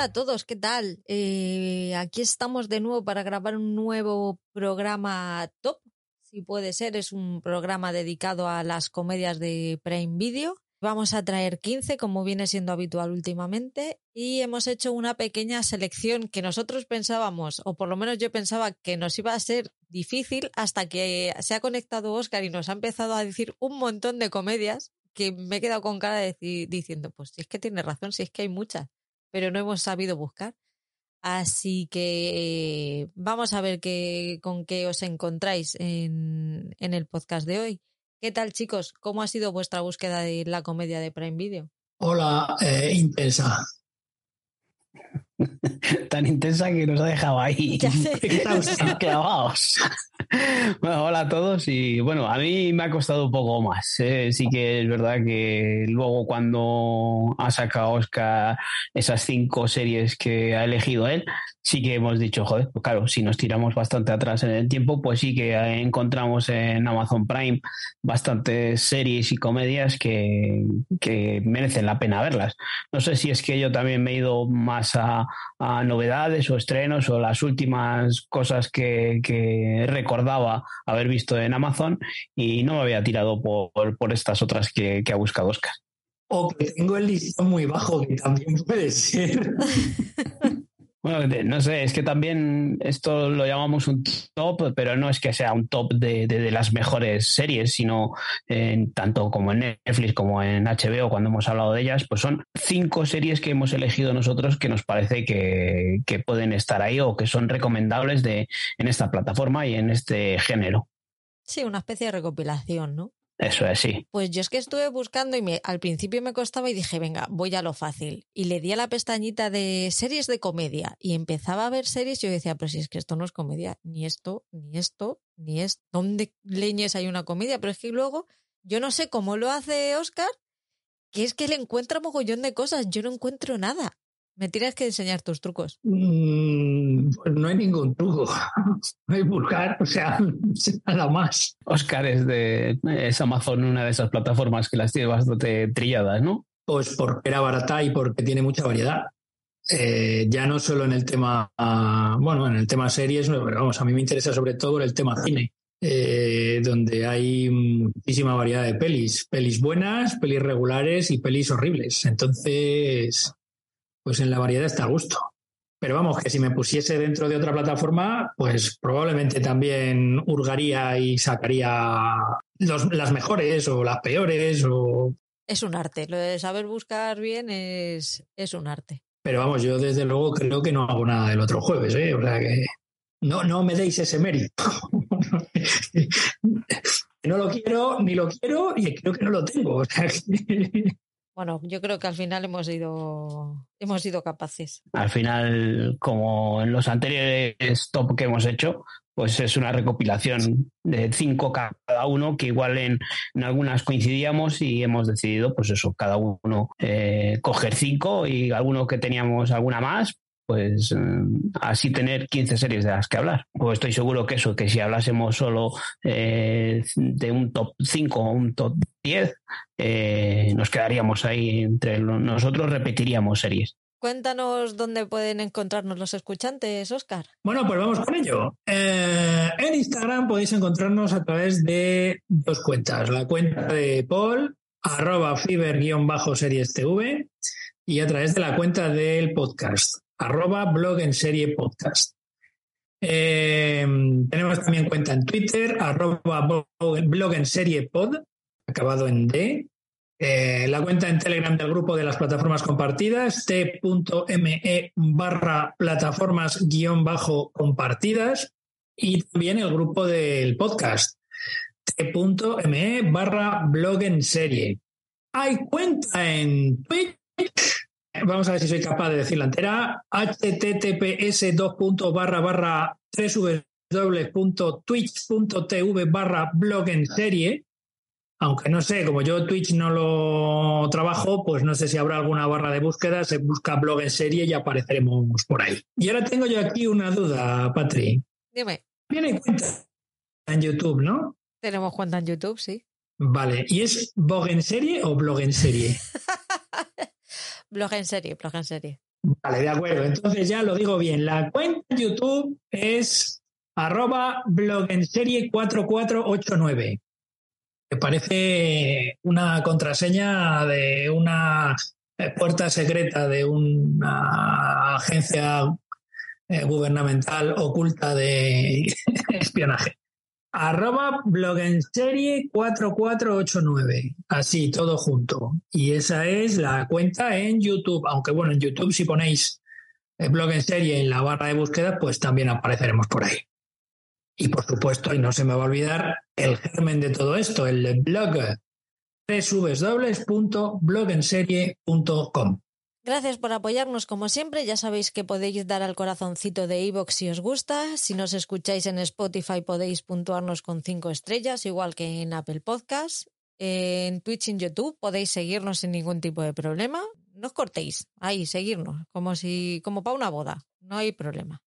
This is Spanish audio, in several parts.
Hola a todos, ¿qué tal? Eh, aquí estamos de nuevo para grabar un nuevo programa top, si puede ser. Es un programa dedicado a las comedias de Prime Video. Vamos a traer 15, como viene siendo habitual últimamente, y hemos hecho una pequeña selección que nosotros pensábamos, o por lo menos yo pensaba que nos iba a ser difícil hasta que se ha conectado Oscar y nos ha empezado a decir un montón de comedias que me he quedado con cara de diciendo, pues si es que tiene razón, si es que hay muchas, pero no hemos sabido buscar. Así que eh, vamos a ver qué, con qué os encontráis en, en el podcast de hoy. ¿Qué tal, chicos? ¿Cómo ha sido vuestra búsqueda de la comedia de Prime Video? Hola, eh, intensa. Tan intensa que nos ha dejado ahí Ya sé. clavados. Bueno, hola a todos y bueno, a mí me ha costado un poco más. ¿eh? Sí que es verdad que luego cuando ha sacado Oscar esas cinco series que ha elegido él, sí que hemos dicho, joder, pues claro, si nos tiramos bastante atrás en el tiempo, pues sí que encontramos en Amazon Prime bastantes series y comedias que, que merecen la pena verlas. No sé si es que yo también me he ido más a, a novedades o estrenos o las últimas cosas que, que recordaba haber visto en Amazon y no me había tirado por, por estas otras que, que ha buscado Oscar. O que tengo el listón muy bajo, que también puede ser. Bueno, no sé, es que también esto lo llamamos un top, pero no es que sea un top de, de- las mejores series, sino en, tanto como en Netflix como en HBO, cuando hemos hablado de ellas, pues son cinco series que hemos elegido nosotros que nos parece que, que pueden estar ahí o que son recomendables de, en esta plataforma y en este género. Sí, una especie de recopilación, ¿no? Eso es, sí. Pues yo es que estuve buscando y me, al principio me costaba y dije, venga, voy a lo fácil. Y le di a la pestañita de series de comedia y empezaba a ver series y yo decía, pero si es que esto no es comedia, ni esto, ni esto, ni esto. ¿Dónde leñes hay una comedia? Pero es que luego yo no sé cómo lo hace Oscar, que es que le encuentra mogollón de cosas, yo no encuentro nada. Me tienes que enseñar tus trucos. Mm, pues no hay ningún truco. No hay buscar, o sea, nada más. Oscar es de es Amazon, una de esas plataformas que las tiene bastante trilladas, ¿no? Pues porque era barata y porque tiene mucha variedad. Eh, ya no solo en el tema, bueno, en el tema series, pero vamos, a mí me interesa sobre todo el tema cine, eh, donde hay muchísima variedad de pelis, pelis buenas, pelis regulares y pelis horribles. Entonces, pues en la variedad está a gusto. Pero vamos, que si me pusiese dentro de otra plataforma, pues probablemente también hurgaría y sacaría los- las mejores o las peores o Es un arte, lo de saber buscar bien es, es un arte. Pero vamos, yo desde luego creo que no hago nada el otro jueves, ¿eh? O sea que no, no me deis ese mérito. no lo quiero, ni lo quiero, y creo que no lo tengo. O sea que- Bueno, yo creo que al final hemos sido, hemos sido capaces. Al final, como en los anteriores top que hemos hecho, pues es una recopilación de cinco cada uno, que igual en, en algunas coincidíamos y hemos decidido, pues eso, cada uno eh, coger cinco y alguno que teníamos alguna más, pues mm, así tener 15 series de las que hablar. Pues estoy seguro que eso, que si hablásemos solo eh, de un top 5 o un top 10, eh, nos quedaríamos ahí entre nosotros, repetiríamos series. Cuéntanos dónde pueden encontrarnos los escuchantes, Oscar. Bueno, pues vamos con ello. Eh, en Instagram podéis encontrarnos a través de dos cuentas. La cuenta de Paul, arroba fiber-series TV, y a través de la cuenta del podcast, arroba blog en serie podcast. Eh, tenemos también cuenta en Twitter, arroba blog- en serie pod, acabado en D. Eh, la cuenta en Telegram del grupo de las plataformas compartidas, t.me barra plataformas guion bajo compartidas. Y también el grupo del podcast, t.me barra blog en serie. Hay cuenta en Twitch. Vamos a ver si soy capaz de decirla entera. https dos puntos barra barra www.twitch.tv barra blog en serie. Aunque no sé, como yo Twitch no lo trabajo, pues no sé si habrá alguna barra de búsqueda, se busca blog en serie y apareceremos por ahí. Y ahora tengo yo aquí una duda, Patri. Dime, Viene cuenta en YouTube, ¿no? tenemos cuenta en YouTube, sí. Vale, ¿y es blog en serie o blog en serie? blog en serie, blog en serie. Vale, de acuerdo. Entonces ya lo digo bien. La cuenta en YouTube es arroba blogenserie 4489. Me parece una contraseña de una puerta secreta de una agencia eh, gubernamental oculta de espionaje. Arroba blogenserie 4489. Así, todo junto. Y esa es la cuenta en YouTube. Aunque bueno, en YouTube si ponéis el eh, blog en serie en la barra de búsqueda, pues también apareceremos por ahí. Y por supuesto, y no se me va a olvidar, el germen de todo esto, el blog www.blogenserie.com. Gracias por apoyarnos como siempre. Ya sabéis que podéis dar al corazoncito de iVoox si os gusta. Si nos escucháis en Spotify podéis puntuarnos con cinco estrellas, igual que en Apple Podcast. En Twitch y en YouTube podéis seguirnos sin ningún tipo de problema. No os cortéis. Ahí, seguirnos. Como si, como para una boda. No hay problema.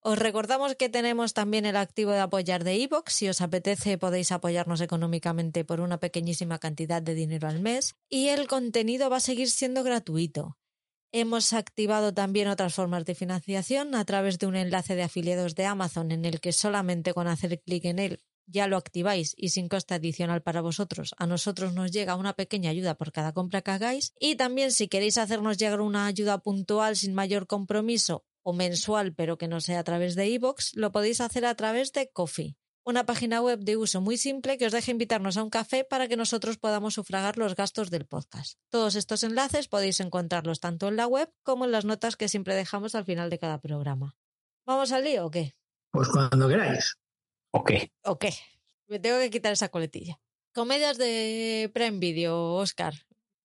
Os recordamos que tenemos también el activo de apoyar de iVoox. Si os apetece podéis apoyarnos económicamente por una pequeñísima cantidad de dinero al mes. Y el contenido va a seguir siendo gratuito. Hemos activado también otras formas de financiación a través de un enlace de afiliados de Amazon en el que solamente con hacer clic en él ya lo activáis y sin coste adicional para vosotros. A nosotros nos llega una pequeña ayuda por cada compra que hagáis. Y también si queréis hacernos llegar una ayuda puntual sin mayor compromiso o mensual pero que no sea a través de iVoox, lo podéis hacer a través de Coffee una página web de uso muy simple que os deja invitarnos a un café para que nosotros podamos sufragar los gastos del podcast. Todos estos enlaces podéis encontrarlos tanto en la web como en las notas que siempre dejamos al final de cada programa. ¿Vamos al lío o qué? Pues cuando queráis. Ok. Ok. Me tengo que quitar esa coletilla. Comedias de Prime Video, Oscar.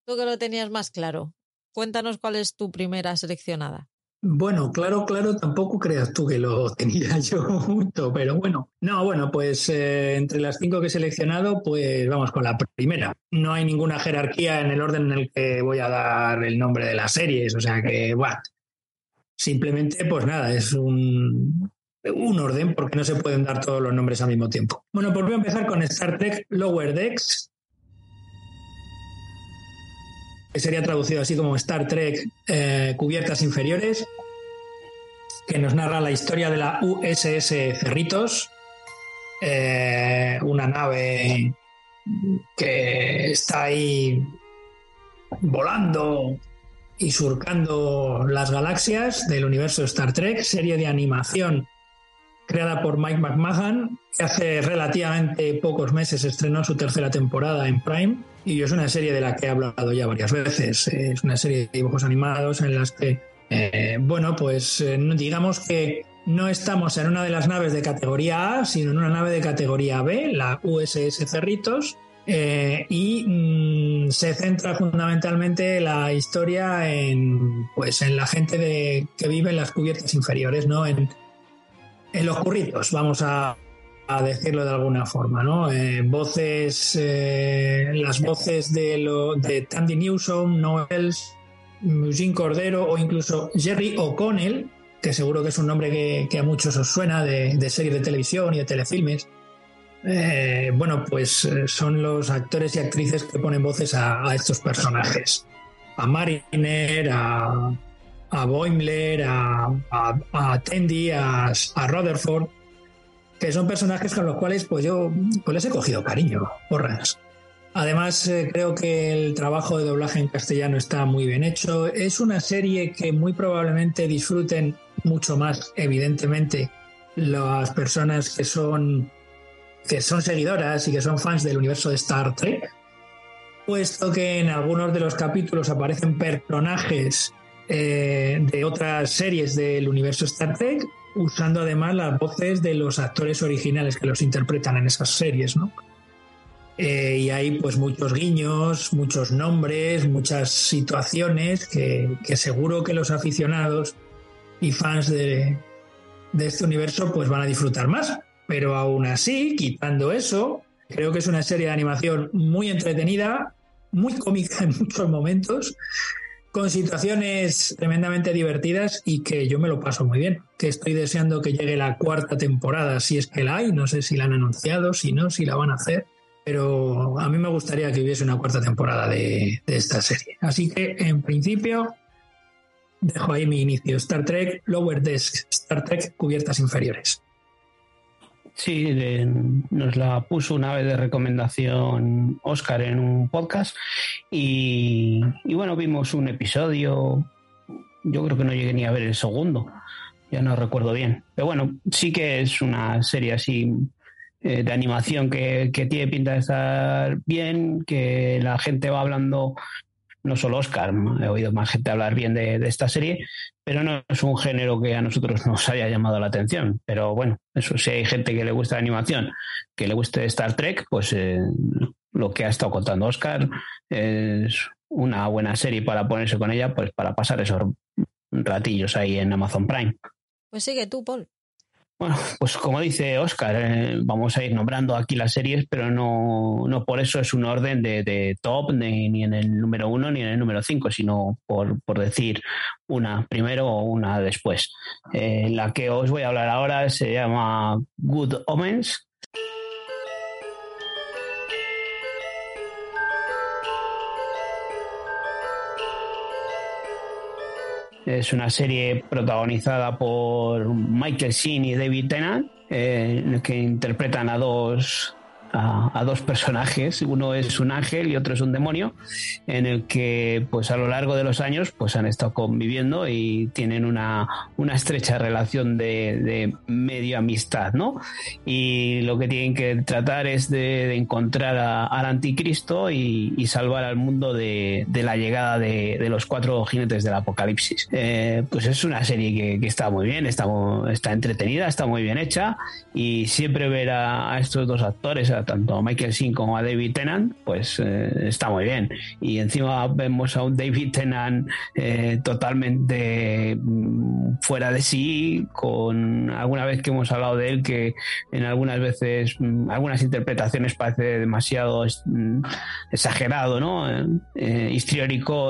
Tú que lo tenías más claro. Cuéntanos cuál es tu primera seleccionada. Bueno, claro, claro, tampoco creas tú que lo tenía yo mucho, pero bueno. No, bueno, pues eh, entre las cinco que he seleccionado, pues vamos con la primera. No hay ninguna jerarquía en el orden en el que voy a dar el nombre de las series, o sea que, simplemente, pues nada, es un, un orden porque no se pueden dar todos los nombres al mismo tiempo. Bueno, pues voy a empezar con Star Trek Lower Decks, que sería traducido así como Star Trek eh, Cubiertas Inferiores, que nos narra la historia de la USS Cerritos, eh, una nave que está ahí volando y surcando las galaxias del universo Star Trek, serie de animación creada por Mike McMahon, que hace relativamente pocos meses estrenó su tercera temporada en Prime y es una serie de la que he hablado ya varias veces. Es una serie de dibujos animados en las que, eh, bueno, pues eh, digamos que no estamos en una de las naves de categoría A, sino en una nave de categoría B, la USS Cerritos, eh, y mm, se centra fundamentalmente la historia en, pues, en la gente de, que vive en las cubiertas inferiores, ¿no? En, en los curritos, vamos a, a decirlo de alguna forma, ¿no? Eh, voces, eh, las voces de, lo, de Tandy Newsom, Noels, Eugene Cordero o incluso Jerry O'Connell, que seguro que es un nombre que, a muchos os suena de, series de televisión y de telefilmes. Eh, bueno, pues son los actores y actrices que ponen voces a, estos personajes. A Mariner, a, Boimler, a, a, a Rutherford que son personajes con los cuales pues yo pues les he cogido cariño, porras. Además, eh, creo que el trabajo de doblaje en castellano está muy bien hecho. Es una serie que muy probablemente disfruten mucho más, evidentemente, las personas que son, que son seguidoras y que son fans del universo de Star Trek, puesto que en algunos de los capítulos aparecen personajes eh, de otras series del universo Star Trek usando además las voces de los actores originales que los interpretan en esas series, ¿no? Eh, y hay pues muchos guiños, muchos nombres, muchas situaciones que, seguro que los aficionados y fans de, de, este universo pues van a disfrutar más. Pero aún así, quitando eso, creo que es una serie de animación muy entretenida, muy cómica en muchos momentos con situaciones tremendamente divertidas y que yo me lo paso muy bien. Que estoy deseando que llegue la cuarta temporada, si es que la hay. No sé si la han anunciado, si no, si la van a hacer. Pero a mí me gustaría que hubiese una cuarta temporada de, esta serie. Así que, en principio, dejo ahí mi inicio. Star Trek Lower Desk, Star Trek Cubiertas Inferiores. Sí, nos la puso una vez de recomendación Oscar en un podcast y, y, bueno, vimos un episodio, yo creo que no llegué ni a ver el segundo, ya no recuerdo bien, pero bueno, sí que es una serie así eh, de animación que, que, tiene pinta de estar bien, que la gente va hablando no solo Oscar, he oído más gente hablar bien de, esta serie, pero no es un género que a nosotros nos haya llamado la atención. Pero bueno, eso si hay gente que le gusta la animación, que le guste Star Trek, pues eh, lo que ha estado contando Oscar es una buena serie para ponerse con ella, pues para pasar esos ratillos ahí en Amazon Prime. Pues sigue tú, Paul. Bueno, pues como dice Oscar, eh, vamos a ir nombrando aquí las series, pero no, no por eso es un orden de, top, ni, en el número uno ni en el número cinco, sino por, por decir una primero o una después. Eh, la que os voy a hablar ahora se llama Good Omens, Es una serie protagonizada por Michael Sheen y David Tennant, eh, que interpretan a dos a, dos personajes, uno es un ángel y otro es un demonio, en el que pues a lo largo de los años pues han estado conviviendo y tienen una, una estrecha relación de, medio amistad, ¿no? Y lo que tienen que tratar es de, encontrar al anticristo y, salvar al mundo de, la llegada de, los cuatro jinetes del apocalipsis. Eh, pues es una serie que, está muy bien, está, está entretenida, está muy bien hecha y siempre ver a, estos dos actores, tanto a Michael Sheen como a David Tennant, pues eh, está muy bien. Y encima vemos a un David Tennant eh, totalmente mm, fuera de sí, con alguna vez que hemos hablado de él que en algunas veces, mm, algunas interpretaciones parece demasiado mm, exagerado, ¿no? Eh,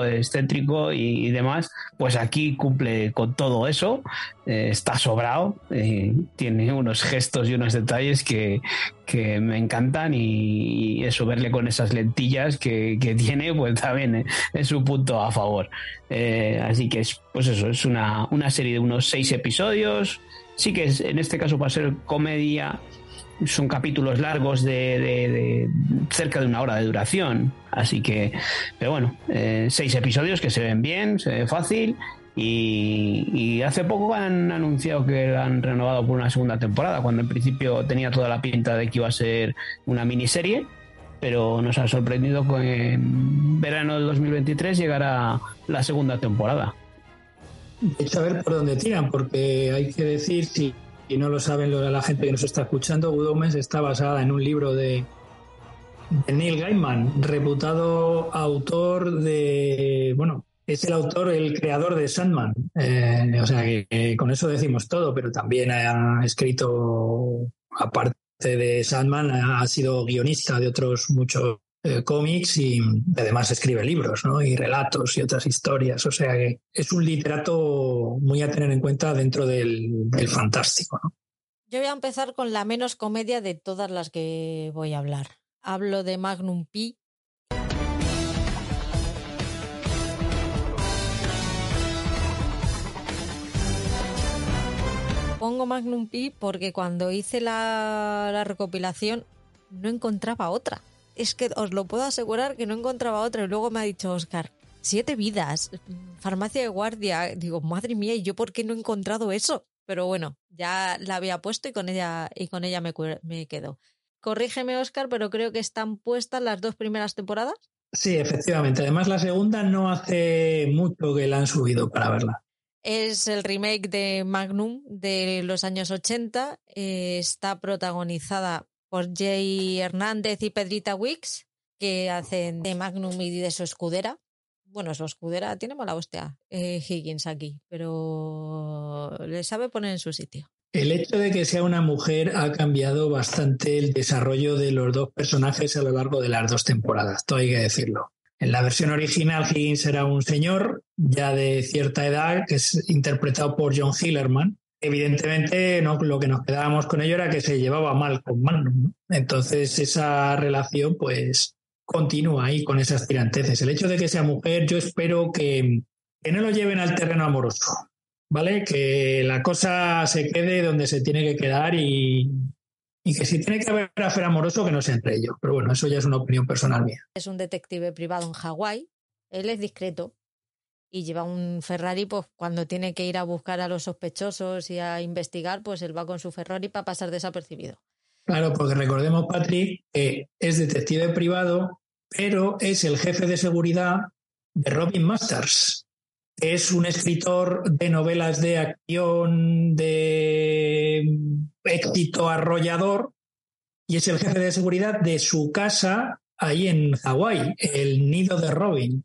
excéntrico y, demás, pues aquí cumple con todo eso, está sobrado, tiene unos gestos y unos detalles que, que me encantan y, eso, verle con esas lentillas que, tiene, pues también es un punto a favor. Eh, así que es, pues eso, es una, serie de unos seis episodios. Sí que es, en este caso va a ser comedia, son capítulos largos de, cerca de una hora de duración. Así que, pero bueno, eh, seis episodios que se ven bien, se ve fácil y, hace poco han anunciado que han renovado por una segunda temporada, cuando en principio tenía toda la pinta de que iba a ser una miniserie, pero nos ha sorprendido que en verano del 2023 llegará la segunda temporada. Hay que saber por dónde tiran, porque hay que decir, si no lo saben la gente que nos está escuchando, Good está basada en un libro de, de Neil Gaiman, reputado autor de, bueno, es el autor, el creador de Sandman. Eh, o sea que, con eso decimos todo, pero también ha escrito, aparte de Sandman, ha sido guionista de otros muchos eh, cómics y además escribe libros ¿no? y relatos y otras historias. O sea que es un literato muy a tener en cuenta dentro del, del fantástico. ¿no? Yo voy a empezar con la menos comedia de todas las que voy a hablar. Hablo de Magnum Pi, pongo Magnum Pi porque cuando hice la, recopilación no encontraba otra. Es que os lo puedo asegurar que no encontraba otra. Y luego me ha dicho Oscar, siete vidas, farmacia de guardia. Digo, madre mía, ¿y yo por qué no he encontrado eso? Pero bueno, ya la había puesto y con ella, y con ella me, me quedo. Corrígeme, Oscar, pero creo que están puestas las dos primeras temporadas. Sí, efectivamente. Además, la segunda no hace mucho que la han subido para verla. Es el remake de Magnum de los años 80. Eh, está protagonizada por Jay Hernández y Pedrita Wicks, que hacen de Magnum y de su escudera. Bueno, su escudera tiene mala hostia, eh, Higgins aquí, pero le sabe poner en su sitio. El hecho de que sea una mujer ha cambiado bastante el desarrollo de los dos personajes a lo largo de las dos temporadas, todo hay que decirlo. En la versión original, Higgins era un señor ya de cierta edad, que es interpretado por John Hillerman. Evidentemente, no, lo que nos quedábamos con ello era que se llevaba mal con Magnum. Entonces, esa relación, pues, continúa ahí con esas tiranteces. El hecho de que sea mujer, yo espero que, que no lo lleven al terreno amoroso, ¿vale? Que la cosa se quede donde se tiene que quedar y, y que si tiene que haber afer amoroso, que no sea entre ellos. Pero bueno, eso ya es una opinión personal mía. Es un detective privado en Hawái. Él es discreto y lleva un Ferrari, pues cuando tiene que ir a buscar a los sospechosos y a investigar, pues él va con su Ferrari para pasar desapercibido. Claro, porque recordemos, Patrick, que es detective privado, pero es el jefe de seguridad de Robin Masters. Es un escritor de novelas de acción, de éxito arrollador, y es el jefe de seguridad de su casa ahí en Hawái, el nido de Robin.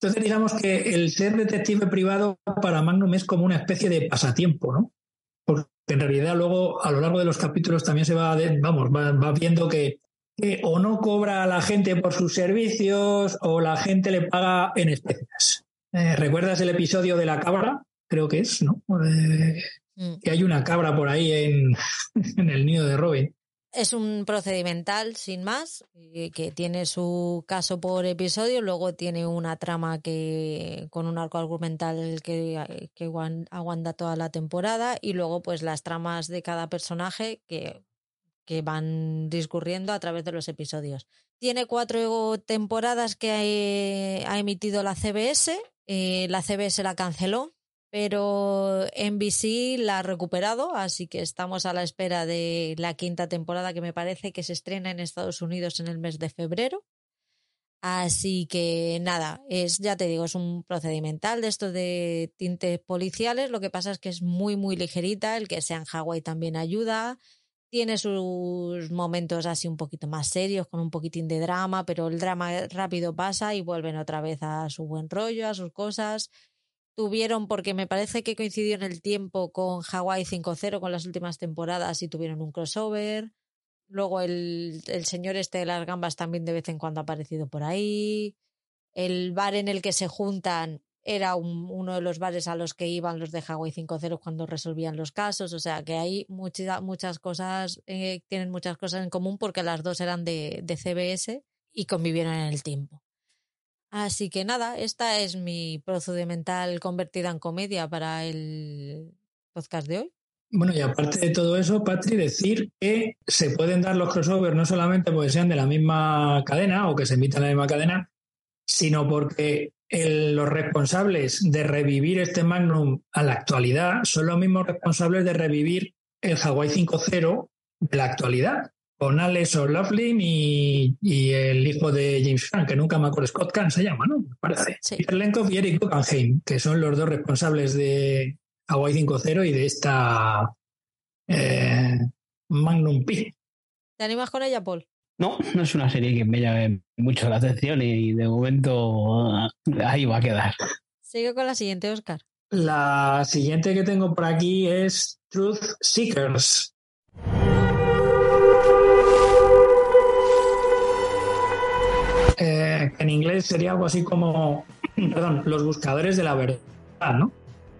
Entonces, digamos que el ser detective privado para Magnum es como una especie de pasatiempo, ¿no? Porque en realidad luego a lo largo de los capítulos también se va, vamos, va, viendo que, o no cobra a la gente por sus servicios o la gente le paga en especias. Eh, ¿Recuerdas el episodio de la cabra? Creo que es, ¿no? Eh, mm. Que hay una cabra por ahí en, en el nido de Robin. Es un procedimental sin más, que tiene su caso por episodio, luego tiene una trama que con un arco argumental que, que aguanta toda la temporada y luego pues las tramas de cada personaje que, que van discurriendo a través de los episodios. Tiene cuatro temporadas que ha, emitido la CBS, eh, la CBS la canceló pero NBC la ha recuperado, así que estamos a la espera de la quinta temporada que me parece que se estrena en Estados Unidos en el mes de febrero. Así que nada, es, ya te digo, es un procedimental de estos de tintes policiales. Lo que pasa es que es muy, muy ligerita. El que sea en Hawái también ayuda. Tiene sus momentos así un poquito más serios, con un poquitín de drama, pero el drama rápido pasa y vuelven otra vez a su buen rollo, a sus cosas tuvieron, porque me parece que coincidió en el tiempo con Hawaii 5.0 con las últimas temporadas y tuvieron un crossover. Luego el, el, señor este de las gambas también de vez en cuando ha aparecido por ahí. El bar en el que se juntan era uno de los bares a los que iban los de Hawaii 5.0 cuando resolvían los casos. O sea que hay muchas, cosas, eh, tienen muchas cosas en común porque las dos eran de, de CBS y convivieron en el tiempo. Así que nada, esta es mi procedimental convertida en comedia para el podcast de hoy. Bueno, y aparte de todo eso, Patri, decir que se pueden dar los crossovers no solamente porque sean de la misma cadena o que se emitan en la misma cadena, sino porque los responsables de revivir este Magnum a la actualidad son los mismos responsables de revivir el Hawaii 5.0 de la actualidad con Alex O'Loughlin y, y, el hijo de James Frank, que nunca me acuerdo, Scott Kahn se llama, ¿no? Me parece. Sí. Peter Lenkov y Eric Guggenheim, que son los dos responsables de Hawaii 5.0 y de esta eh, Magnum P. ¿Te animas con ella, Paul? No, no es una serie que me llame mucho la atención y de momento ahí va a quedar. Sigue con la siguiente, Oscar. La siguiente que tengo por aquí es Truth Seekers. Eh, en inglés sería algo así como, perdón, Los Buscadores de la Verdad, ¿no?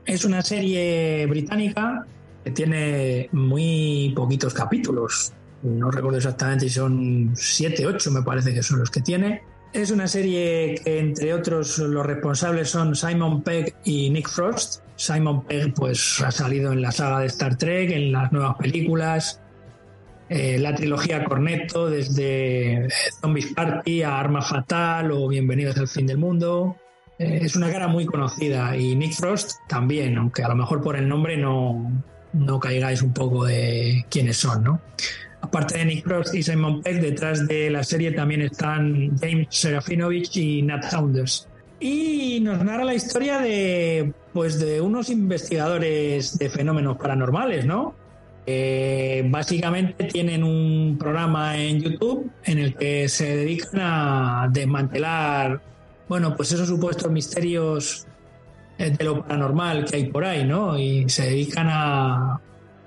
Es una serie británica que tiene muy poquitos capítulos. No recuerdo exactamente si son siete, ocho, me parece que son los que tiene. Es una serie que, entre otros, los responsables son Simon Pegg y Nick Frost. Simon Pegg, pues, ha salido en la saga de Star Trek, en las nuevas películas, eh, la trilogía Cornetto, desde Zombies Party a Arma Fatal o Bienvenidos al Fin del Mundo. Eh, es una cara muy conocida y Nick Frost también, aunque a lo mejor por el nombre no, no caigáis un poco de quiénes son, ¿no? Aparte de Nick Frost y Simon Peck, detrás de la serie también están James Serafinovich y Nat Saunders. Y nos narra la historia de, pues, de unos investigadores de fenómenos paranormales, ¿no? Eh, básicamente tienen un programa en YouTube en el que se dedican a desmantelar, bueno, pues esos supuestos misterios eh, de lo paranormal que hay por ahí, ¿no? Y se dedican a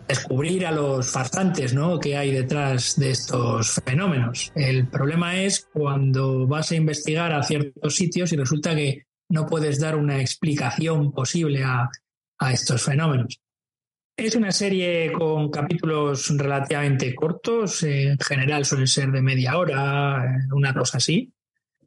descubrir a los farsantes, ¿no? Que hay detrás de estos fenómenos. El problema es cuando vas a investigar a ciertos sitios y resulta que no puedes dar una explicación posible a, a estos fenómenos. Es una serie con capítulos relativamente cortos, en general suelen ser de media hora, una cosa así,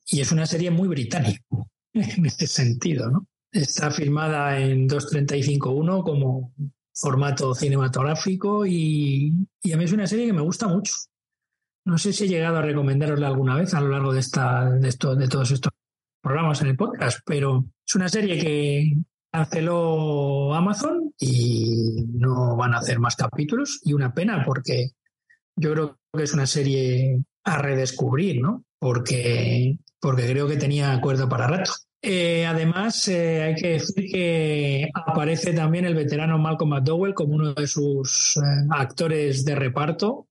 y es una serie muy británica en ese sentido, ¿no? Está filmada en 2.35.1 como formato cinematográfico y, a mí es una serie que me gusta mucho. No sé si he llegado a recomendarosla alguna vez a lo largo de, esta, de, esto, de todos estos programas en el podcast, pero es una serie que canceló Amazon y no van a hacer más capítulos y una pena porque yo creo que es una serie a redescubrir, ¿no? Porque, porque creo que tenía acuerdo para rato. Eh, además, eh, hay que decir que aparece también el veterano Malcolm McDowell como uno de sus eh, actores de reparto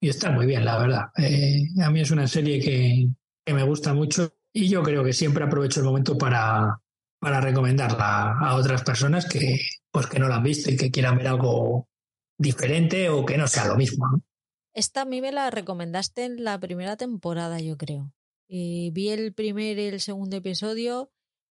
y está muy bien, la verdad. a mí es una serie que, me gusta mucho y yo creo que siempre aprovecho el momento para, para recomendarla a otras personas que, pues, que no la han visto y que quieran ver algo diferente o que no sea lo mismo. Esta a mí me la recomendaste en la primera temporada, yo creo. Y vi el primer y el segundo episodio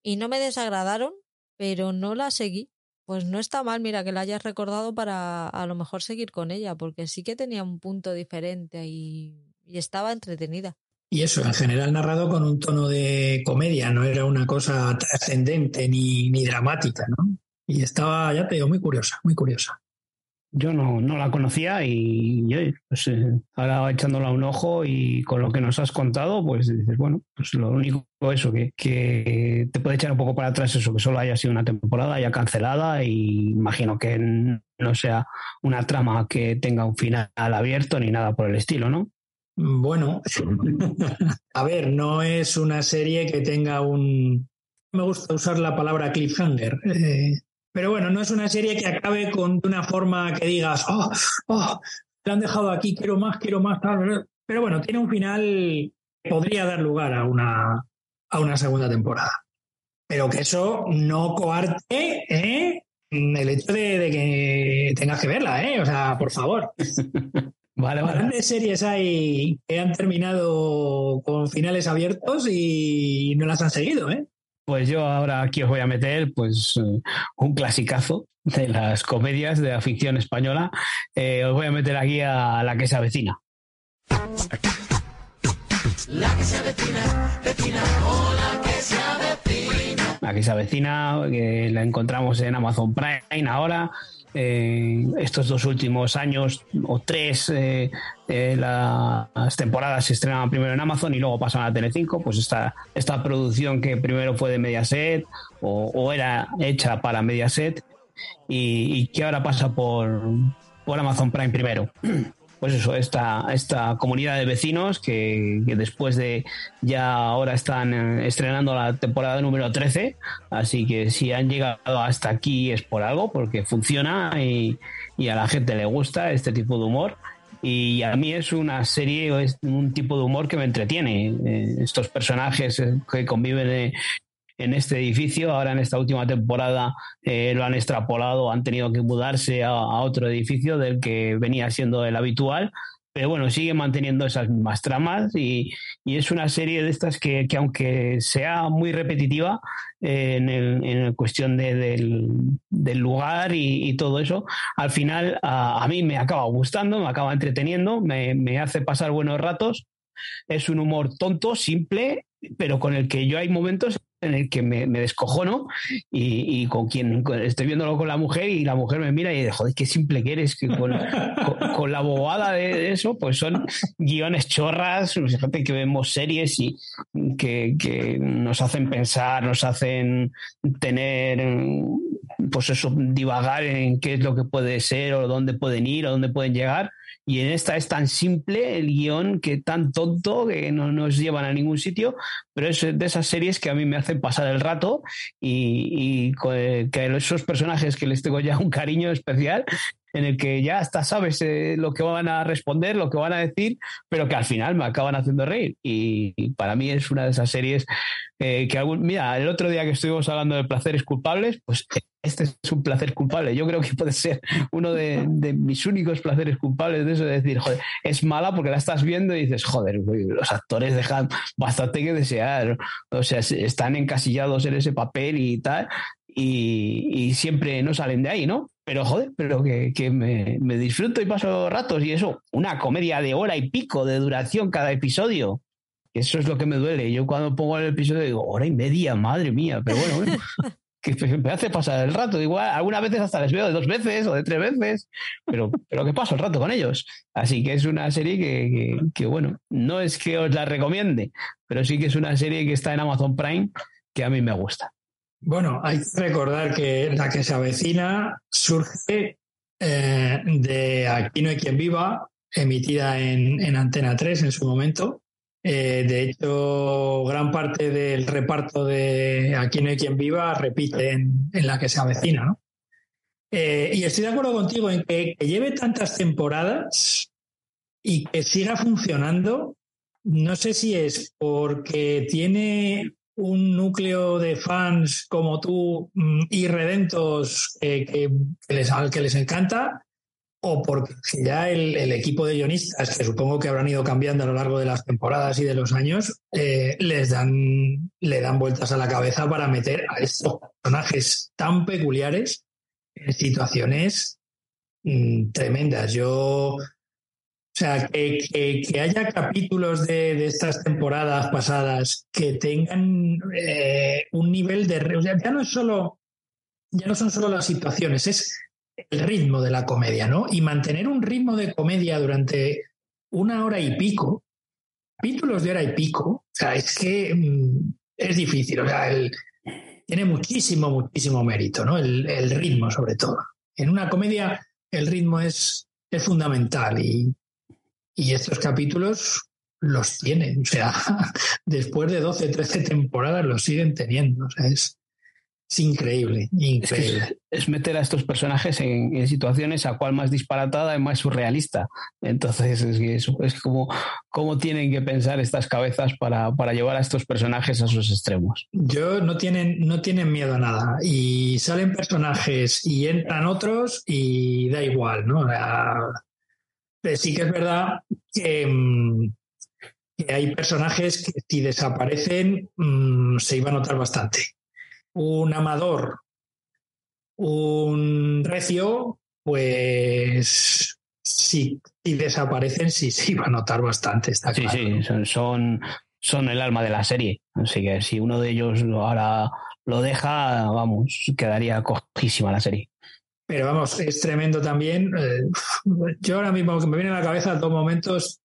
y no me desagradaron, pero no la seguí. Pues no está mal, mira, que la hayas recordado para a lo mejor seguir con ella, porque sí que tenía un punto diferente y, y estaba entretenida. Y eso, en general narrado con un tono de comedia, no era una cosa trascendente ni, ni dramática, ¿no? Y estaba, ya te digo, muy curiosa, muy curiosa yo no, no, la conocía y, pues, eh, ahora echándola un ojo y con lo que nos has contado, pues dices, bueno, pues lo único eso, que, te puede echar un poco para atrás eso, que solo haya sido una temporada ya cancelada y imagino que no sea una trama que tenga un final abierto ni nada por el estilo, ¿no? Bueno, a ver, no es una serie que tenga un... Me gusta usar la palabra cliffhanger. Eh, pero bueno, no es una serie que acabe con una forma que digas, oh, oh, te han dejado aquí, quiero más, quiero más, tal. Pero bueno, tiene un final que podría dar lugar a una, a una segunda temporada. Pero que eso no coarte ¿eh? el hecho de, que tengas que verla, ¿eh? O sea, por favor. Vale, vale. Grandes series hay que han terminado con finales abiertos y no las han seguido, ¿eh? Pues yo ahora aquí os voy a meter pues eh, un clasicazo de las comedias de la ficción española. Eh, os voy a meter aquí a La que se avecina. La que se avecina, vecina, hola que se avecina. La que se avecina, la encontramos en Amazon Prime ahora eh, estos dos últimos años o tres eh, eh, las temporadas se estrenaban primero en Amazon y luego pasan a Telecinco, pues esta, esta producción que primero fue de Mediaset o, era hecha para Mediaset y, y que ahora pasa por, por Amazon Prime primero pues eso, esta, esta comunidad de vecinos que, después de ya ahora están eh, estrenando la temporada número 13, así que si han llegado hasta aquí es por algo, porque funciona y, a la gente le gusta este tipo de humor. Y a mí es una serie, es un tipo de humor que me entretiene. Eh, estos personajes eh, que conviven en este edificio. Ahora en esta última temporada eh, lo han extrapolado, han tenido que mudarse a, otro edificio del que venía siendo el habitual. Pero bueno, sigue manteniendo esas mismas tramas y, es una serie de estas que, aunque sea muy repetitiva eh, en, el, cuestión del, lugar y, todo eso, al final a, mí me acaba gustando, me acaba entreteniendo, me, me hace pasar buenos ratos. Es un humor tonto, simple, pero con el que yo hay momentos en el que me, me descojono y, con quien estoy viéndolo con la mujer y la mujer me mira y dice, joder, qué simple que eres, que con, la bobada de eso, pues son guiones chorras, fíjate que vemos series y que nos hacen pensar, nos hacen tener, pues eso, divagar en qué es lo que puede ser o dónde pueden ir o dónde pueden llegar. Y en esta es tan simple el guion que tan tonto que no nos llevan a ningún sitio, pero es de esas series que a mí me hacen pasar el rato y, y que esos personajes que les tengo ya un cariño especial en el que ya hasta sabes eh, lo que van a responder, lo que van a decir, pero que al final me acaban haciendo reír. Y, para mí es una de esas series eh, que mira, el otro día que estuvimos hablando de placeres culpables, pues este es un placer culpable. Yo creo que puede ser uno de, mis únicos placeres culpables de eso, de decir, joder, es mala porque la estás viendo y dices, joder, los actores dejan bastante que desear, o sea, están encasillados en ese papel y tal, y, siempre no salen de ahí, ¿no? Pero joder, pero que, me, disfruto y paso ratos y eso, una comedia de hora y pico de duración cada episodio Eso es lo que me duele. Yo cuando pongo el episodio digo, hora y media, madre mía. Pero bueno, bueno que me hace pasar el rato. Igual, algunas veces hasta les veo de dos veces o de tres veces, pero, pero que paso el rato con ellos. Así que es una serie que, que, bueno, no es que os la recomiende, pero sí que es una serie que está en Amazon Prime que a mí me gusta. Bueno, hay que recordar que la que se avecina surge eh, de Aquí no hay quien viva, emitida en, en Antena 3 en su momento, eh, de hecho, gran parte del reparto de Aquí no hay quien viva repite en, la que se avecina, ¿no? Eh, y estoy de acuerdo contigo en que, lleve tantas temporadas y que siga funcionando. No sé si es porque tiene un núcleo de fans como tú mm, irredentos que, les, que les encanta o porque ya el, equipo de guionistas, que supongo que habrán ido cambiando a lo largo de las temporadas y de los años, eh, les dan, le dan vueltas a la cabeza para meter a estos personajes tan peculiares en situaciones mm, tremendas. Yo, o sea, que, haya capítulos de, estas temporadas pasadas que tengan eh, un nivel de... O sea, ya no es solo, ya no son solo las situaciones, es el ritmo de la comedia, ¿no? Y mantener un ritmo de comedia durante una hora y pico, capítulos de hora y pico, o sea, es que mm, es difícil, o sea, tiene muchísimo, muchísimo mérito, ¿no? El, ritmo, sobre todo. En una comedia, el ritmo es, es fundamental y, y estos capítulos los tienen, o sea, después de 12, 13 temporadas los siguen teniendo, o sea, es, es increíble, increíble. Es, meter a estos personajes en, situaciones a cual más disparatada y más surrealista. Entonces, es, es como, como tienen que pensar estas cabezas para, para, llevar a estos personajes a sus extremos. Yo no tienen, no tienen miedo a nada. Y salen personajes y entran otros y da igual, ¿no? Sí que es verdad que, mm, que hay personajes que si desaparecen mm, se iba a notar bastante un amador, un recio, pues sí, y desaparecen, sí se iba a notar bastante. Está sí, sí, son, son, el alma de la serie. Así que si uno de ellos ahora lo deja, vamos, quedaría cojísima la serie. Pero vamos, es tremendo también. Eh, yo ahora mismo que me viene a la cabeza dos momentos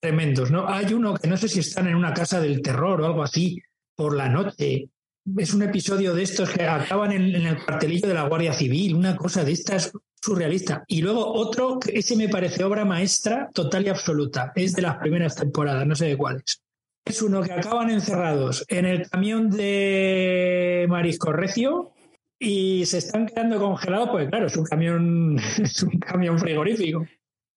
tremendos, ¿no? Hay uno que no sé si están en una casa del terror o algo así por la noche es un episodio de estos que acaban en, el cartelillo de la Guardia Civil, una cosa de estas surrealista. Y luego otro, que ese me parece obra maestra total y absoluta. Es de las primeras temporadas, no sé de cuáles. Es uno que acaban encerrados en el camión de Marisco Recio y se están quedando congelados, pues claro, es un camión, es un camión frigorífico.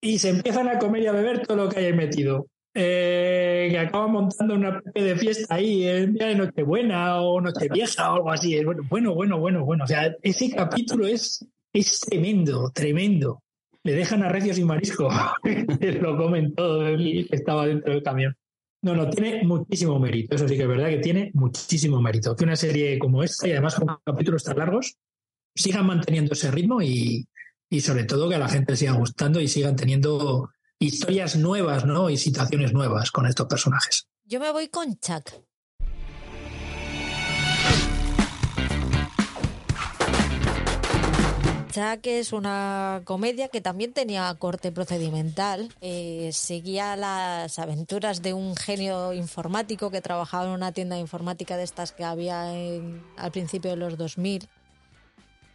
Y se empiezan a comer y a beber todo lo que hay metido. Eh, que acaba montando una especie de fiesta ahí el día de Nochebuena o Nochevieja o algo así. Bueno, bueno, bueno, bueno, bueno. O sea, ese capítulo es, es tremendo, tremendo. Le dejan a Recios y Marisco, lo comen todo el que estaba dentro del camión. No, no, tiene muchísimo mérito. Eso sí que es verdad que tiene muchísimo mérito. Que una serie como esta, y además con capítulos tan largos, sigan manteniendo ese ritmo y, y sobre todo que a la gente siga gustando y sigan teniendo historias nuevas, ¿no? Y situaciones nuevas con estos personajes. Yo me voy con Chuck. Chuck es una comedia que también tenía corte procedimental. Eh, seguía las aventuras de un genio informático que trabajaba en una tienda de informática de estas que había al principio de los 2000.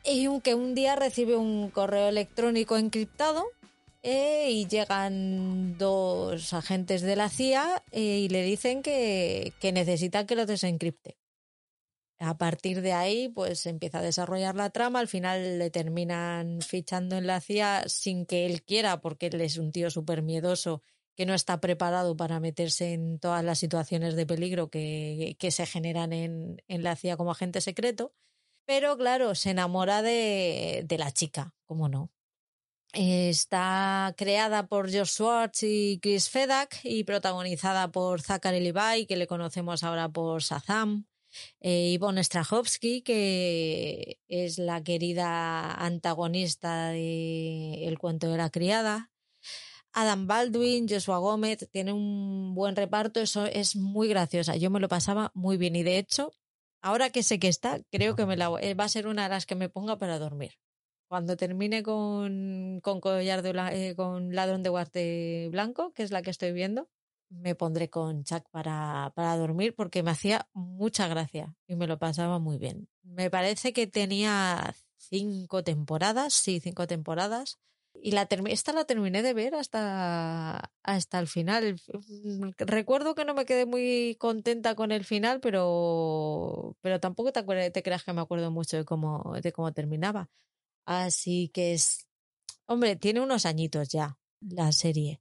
Y que un día recibe un correo electrónico encriptado eh, y llegan dos agentes de la CIA eh, y le dicen que, que necesitan que lo desencripte. A partir de ahí, pues empieza a desarrollar la trama. Al final le terminan fichando en la CIA sin que él quiera, porque él es un tío súper miedoso que no está preparado para meterse en todas las situaciones de peligro que, que se generan en, en, la CIA como agente secreto. Pero claro, se enamora de, de la chica, ¿cómo no? Está creada por Josh Schwartz y Chris Fedak y protagonizada por Zachary Levi, que le conocemos ahora por Shazam. Eh, Yvonne Strahovski, que es la querida antagonista de El cuento de la criada. Adam Baldwin, Joshua Gómez, tiene un buen reparto, eso es muy graciosa. Yo me lo pasaba muy bien y de hecho, ahora que sé que está, creo que me la, va a ser una de las que me ponga para dormir. Cuando termine con, con collar de, eh, con ladrón de guarte blanco, que es la que estoy viendo, me pondré con Chuck para, para dormir porque me hacía mucha gracia y me lo pasaba muy bien. Me parece que tenía cinco temporadas, sí, cinco temporadas. Y la esta la terminé de ver hasta, hasta el final. Recuerdo que no me quedé muy contenta con el final, pero, pero tampoco te, te creas que me acuerdo mucho de cómo, de cómo terminaba. Así que es. Hombre, tiene unos añitos ya la serie.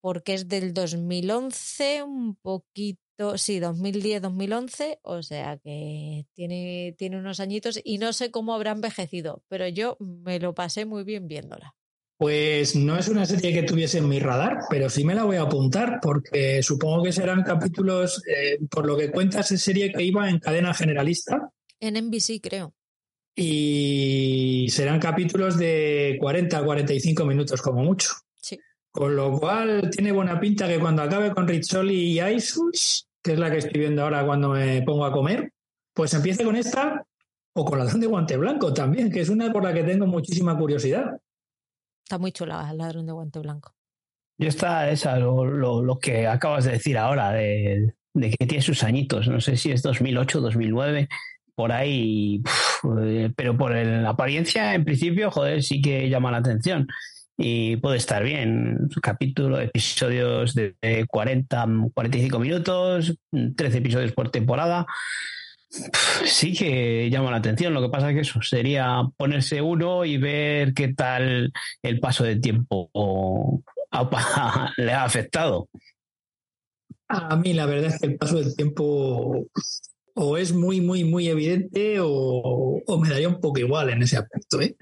Porque es del 2011, un poquito. Sí, 2010-2011. O sea que tiene, tiene unos añitos y no sé cómo habrá envejecido, pero yo me lo pasé muy bien viéndola. Pues no es una serie que tuviese en mi radar, pero sí me la voy a apuntar porque supongo que serán capítulos, eh, por lo que cuentas, es serie que iba en cadena generalista. En NBC, creo. Y serán capítulos de 40 a 45 minutos como mucho. Con lo cual tiene buena pinta que cuando acabe con Rizzoli y Isus, que es la que estoy viendo ahora cuando me pongo a comer, pues empiece con esta o con la de guante blanco también, que es una por la que tengo muchísima curiosidad. Está muy chula el ladrón de guante blanco. Y está esa, lo, que acabas de decir ahora, de, que tiene sus añitos. No sé si es 2008, 2009, por ahí. Eh, pero por la apariencia, en principio, joder, sí que llama la atención. Y puede estar bien. Capítulo, episodios de 40, 45 minutos, 13 episodios por temporada sí que llama la atención. Lo que pasa es que eso sería ponerse uno y ver qué tal el paso del tiempo le ha afectado. A mí la verdad es que el paso del tiempo o es muy, muy, muy evidente o, me daría un poco igual en ese aspecto. ¿eh?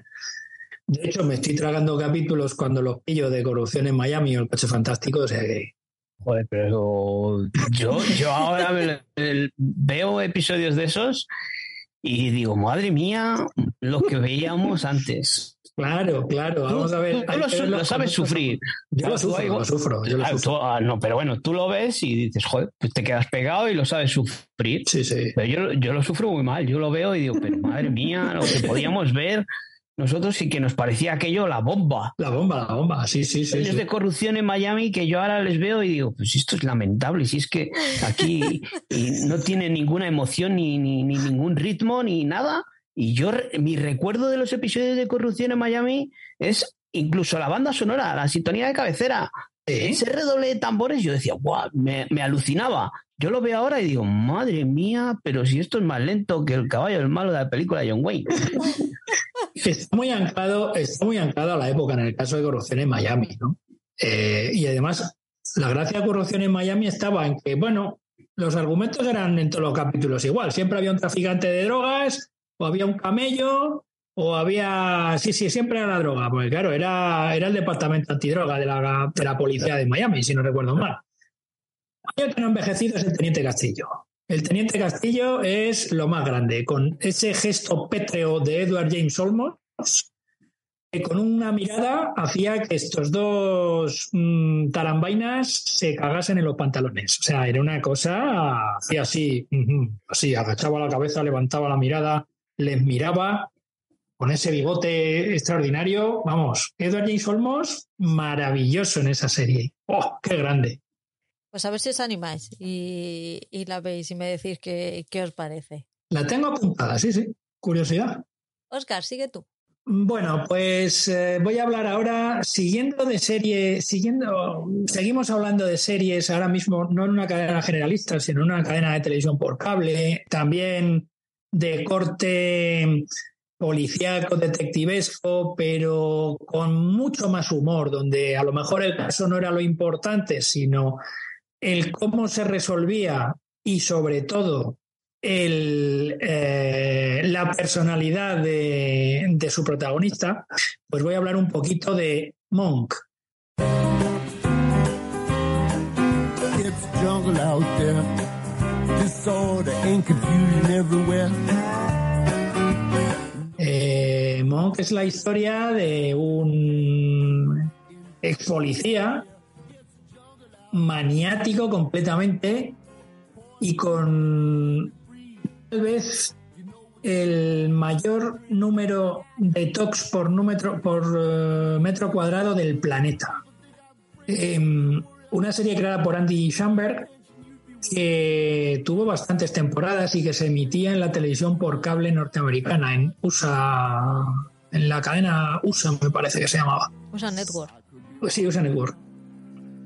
De hecho, me estoy tragando capítulos cuando los pillo de corrupción en Miami o el coche fantástico, o sea que Joder, pero yo, yo ahora veo episodios de esos y digo, madre mía, lo que veíamos antes. Claro, claro, vamos a ver. Tú, lo, sabes sufrir. Yo lo sufro, lo ah, sufro. Ah, no, pero bueno, tú lo ves y dices, joder, pues te quedas pegado y lo sabes sufrir. Sí, sí. Pero yo, yo lo sufro muy mal. Yo lo veo y digo, pero madre mía, lo que podíamos ver nosotros sí que nos parecía aquello la bomba. La bomba, la bomba, sí, sí, sí. de corrupción en Miami que yo ahora les veo y digo, pues esto es lamentable, si es que aquí no tiene ninguna emoción, ni, ni, ningún ritmo, ni nada. Y yo, mi recuerdo de los episodios de corrupción en Miami es incluso la banda sonora, la sintonía de cabecera. Ese redoble de tambores, yo decía, guau, me, me alucinaba. Yo lo veo ahora y digo, madre mía, pero si esto es más lento que el caballo del malo de la película de John Wayne. Está muy anclado, está muy anclado a la época en el caso de corrupción en Miami, ¿no? Eh, y además, la gracia de corrupción en Miami estaba en que, bueno, los argumentos eran en todos los capítulos igual. Siempre había un traficante de drogas, o había un camello, o había. Sí, sí, siempre era la droga, porque claro, era, era el departamento antidroga de la, de la policía de Miami, si no recuerdo mal. El que envejecido es el teniente Castillo. El Teniente Castillo es lo más grande, con ese gesto pétreo de Edward James Olmos, que con una mirada hacía que estos dos mm, tarambainas se cagasen en los pantalones. O sea, era una cosa, hacía así, así, agachaba la cabeza, levantaba la mirada, les miraba con ese bigote extraordinario. Vamos, Edward James Olmos, maravilloso en esa serie. ¡Oh, qué grande! Pues a ver si os animáis y, la veis y me decís qué, os parece. La tengo apuntada, sí, sí. Curiosidad. Oscar, sigue tú. Bueno, pues eh, voy a hablar ahora, siguiendo de serie, siguiendo, seguimos hablando de series ahora mismo, no en una cadena generalista, sino en una cadena de televisión por cable, también de corte policíaco, detectivesco, pero con mucho más humor, donde a lo mejor el caso no era lo importante, sino el cómo se resolvía y sobre todo el, eh, la personalidad de, su protagonista, pues voy a hablar un poquito de Monk. Eh, Monk es la historia de un ex policía, maniático completamente y con tal vez el mayor número de tox por, número, por eh, metro cuadrado del planeta. Em, una serie creada por Andy Schamberg que tuvo bastantes temporadas y que se emitía en la televisión por cable norteamericana, en USA, en la cadena USA me parece que se llamaba. USA Network. Pues sí, USA Network.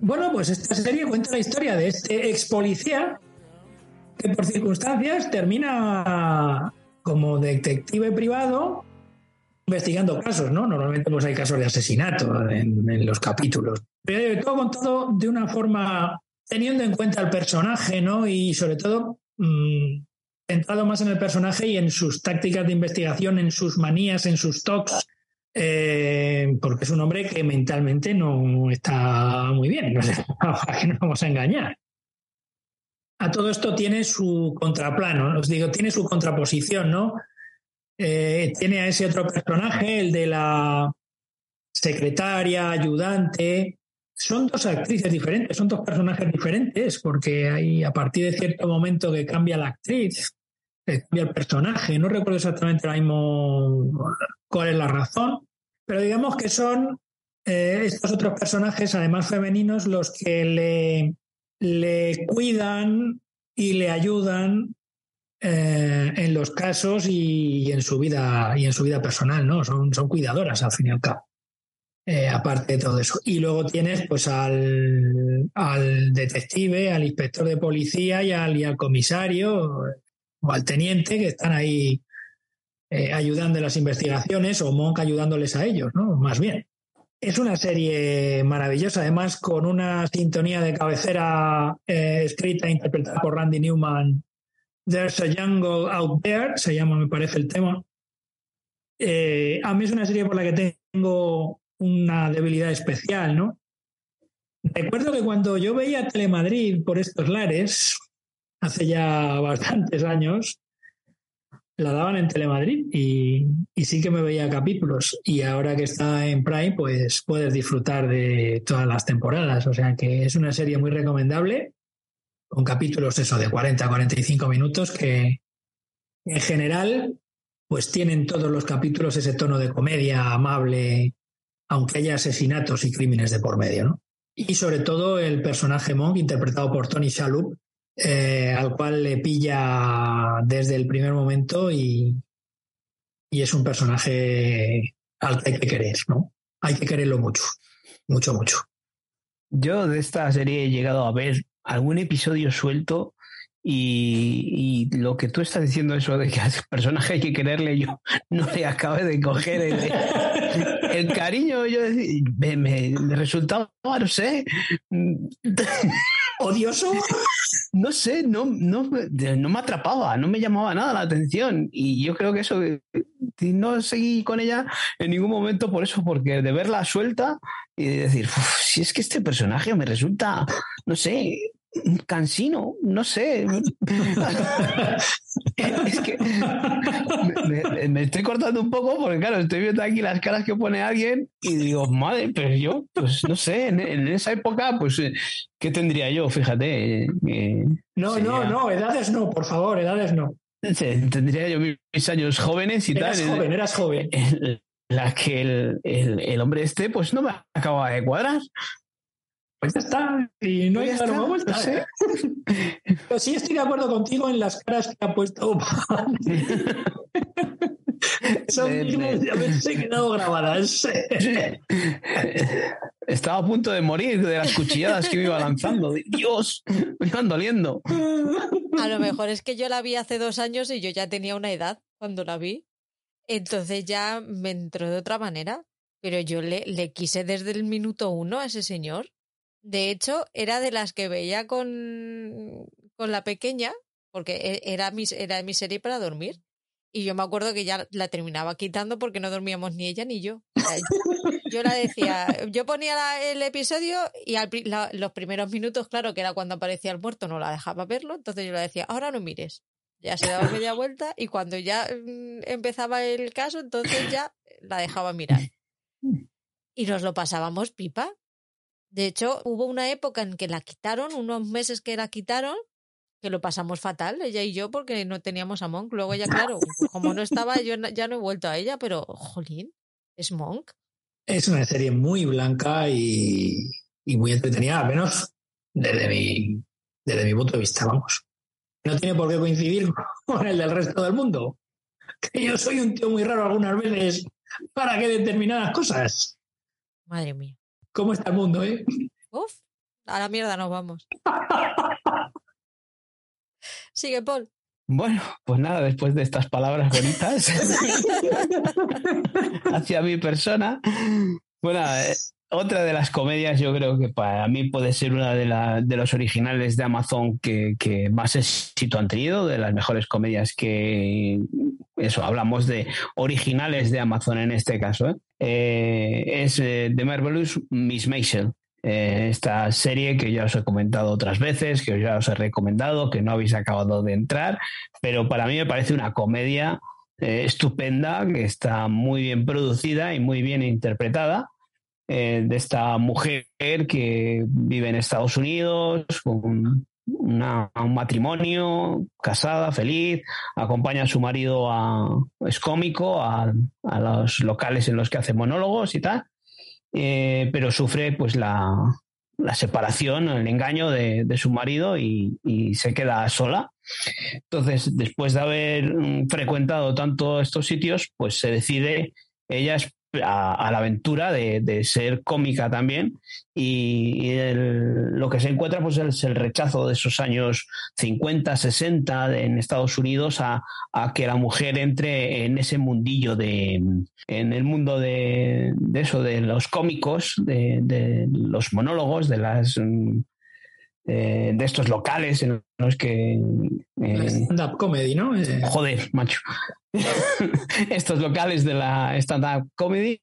Bueno, pues esta serie cuenta la historia de este ex policía que por circunstancias termina como detective privado investigando casos, ¿no? Normalmente pues hay casos de asesinato en, los capítulos. Pero todo contado de una forma teniendo en cuenta el personaje, ¿no? Y sobre todo mm, centrado más en el personaje y en sus tácticas de investigación, en sus manías, en sus talks, eh, porque es un hombre que mentalmente no está muy bien, no para que no vamos a engañar. A todo esto tiene su contraplano, os digo, tiene su contraposición, ¿no? Eh, tiene a ese otro personaje, el de la secretaria, ayudante. Son dos actrices diferentes, son dos personajes diferentes, porque hay a partir de cierto momento que cambia la actriz, el personaje. No recuerdo exactamente ahora mismo cuál es la razón, pero digamos que son eh, estos otros personajes, además femeninos, los que le, le cuidan y le ayudan eh, en los casos y, en su vida y en su vida personal, ¿no? Son, son cuidadoras al fin y al cabo. Eh, aparte de todo eso. Y luego tienes pues al, al detective, al inspector de policía y al, y al comisario o al teniente que están ahí eh, ayudando en las investigaciones o Monk ayudándoles a ellos, ¿no? Más bien. Es una serie maravillosa, además con una sintonía de cabecera escrita e interpretada por Randy Newman There's a Jungle Out There, se llama, me parece, el tema. Eh, a mí es una serie por la que tengo una debilidad especial, ¿no? Recuerdo que cuando yo veía Telemadrid por estos lares, hace ya bastantes años, la daban en Telemadrid y, sí que me veía capítulos. Y ahora que está en Prime, pues puedes disfrutar de todas las temporadas. O sea que es una serie muy recomendable con capítulos eso de 40 a 45 minutos que en general pues tienen todos los capítulos ese tono de comedia amable, aunque haya asesinatos y crímenes de por medio, ¿no? Y sobre todo el personaje Monk, interpretado por Tony Shalhoub, eh, al cual le pilla desde el primer momento y, y es un personaje al que hay que querer, ¿no? Hay que quererlo mucho, mucho, mucho. Yo de esta serie he llegado a ver algún episodio suelto y, lo que tú estás diciendo, eso de que al personaje hay que quererle, yo no le acabe de coger el, cariño. Yo me, me, resultaba, no sé. ¿Odioso? No sé, no, no, no me atrapaba, no me llamaba nada la atención. Y yo creo que eso, no seguí con ella en ningún momento por eso, porque de verla suelta y de decir, si es que este personaje me resulta, no sé, cansino, no sé. es que me, estoy cortando un poco porque, claro, estoy viendo aquí las caras que pone alguien y digo, madre, pero yo, pues no sé, en, esa época, pues, eh, ¿qué tendría yo? Fíjate. Eh, no, no, no, edades no, por favor, edades no. Tendría yo mis años jóvenes y tal. Eras joven, eras joven. la que el, el, hombre este, pues no me acaba de cuadrar. Pues ya está, y no hay que dar una vuelta. ¿eh? Pero sí estoy de acuerdo contigo en las caras que ha puesto. Son de haberse quedado grabadas. Estaba a punto de morir de las cuchilladas que me iba lanzando. Dios, me iban doliendo. A lo mejor es que yo la vi hace dos años y yo ya tenía una edad cuando la vi. Entonces ya me entró de otra manera. Pero yo le, le quise desde el minuto uno a ese señor. De hecho, era de las que veía con, con la pequeña, porque e, era mi, era mi serie para dormir. Y yo me acuerdo que ya la terminaba quitando porque no dormíamos ni ella ni yo. yo la decía, yo ponía el episodio y los primeros minutos, claro, que era cuando aparecía el muerto, no la dejaba verlo. Entonces yo le decía, ahora no mires. Ya se daba media vuelta y cuando ya mm, empezaba el caso, entonces ya la dejaba mirar. Y nos lo pasábamos pipa De hecho, hubo una época en que la quitaron, unos meses que la quitaron, que lo pasamos fatal, ella y yo, porque no teníamos a Monk. Luego ya, claro, como no estaba, yo ya no he vuelto a ella, pero, jolín, es Monk. Es una serie muy blanca y, y muy entretenida, al menos desde mi, desde mi punto de vista, vamos. No tiene por qué coincidir con el del resto del mundo. Que yo soy un tío muy raro algunas veces para que determinadas cosas. Madre mía. ¿Cómo está el mundo, eh? Uf, a la mierda nos vamos. Sigue, Paul. Bueno, pues nada, después de estas palabras bonitas hacia mi persona, bueno, eh, otra de las comedias yo creo que para mí puede ser una de, de los originales de Amazon que, que, más éxito han tenido, de las mejores comedias que, eso, hablamos de originales de Amazon en este caso, ¿eh? Eh, es The Marvelous Miss Maisel. Eh, esta serie que ya os he comentado otras veces, que ya os he recomendado, que no habéis acabado de entrar, pero para mí me parece una comedia eh, estupenda, que está muy bien producida y muy bien interpretada, eh, de esta mujer que vive en Estados Unidos con una, un matrimonio, casada, feliz, acompaña a su marido a, es cómico, a, a los locales en los que hace monólogos y tal eh, pero sufre pues la, la, separación, el engaño de, de su marido y, y, se queda sola. Entonces, después de haber mm, frecuentado tanto estos sitios, pues se decide, ella a, a la aventura de, de, ser cómica también. Y, lo que se encuentra pues es el rechazo de esos años 50, 60 en Estados Unidos a, a, que la mujer entre en ese mundillo de en el mundo de, de eso de los cómicos de, los monólogos de las eh, de estos locales en los que eh, stand-up comedy, ¿no? Eh... Joder, macho. estos locales de la stand-up comedy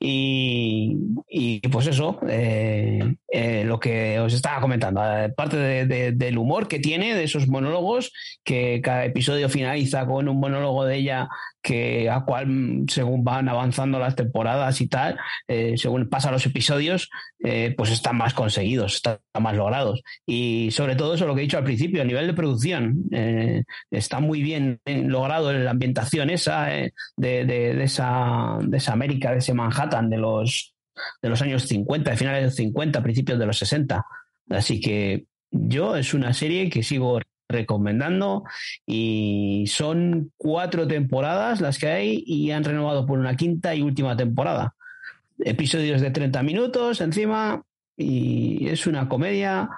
y, y, pues eso, eh, eh, lo que os estaba comentando, parte de, de, del humor que tiene, de esos monólogos, que cada episodio finaliza con un monólogo de ella que a cual según van avanzando las temporadas y tal, eh, según pasan los episodios, pues están más conseguidos, están más logrados. Y sobre todo eso lo que he dicho al principio, a nivel de producción, está muy bien logrado la ambientación esa de, de, esa, de esa América, de ese Manhattan de los, de los años 50, de finales de los 50, principios de los 60. Así que yo es una serie que sigo recomendando y son cuatro temporadas las que hay y han renovado por una quinta y última temporada. Episodios de 30 minutos encima y es una comedia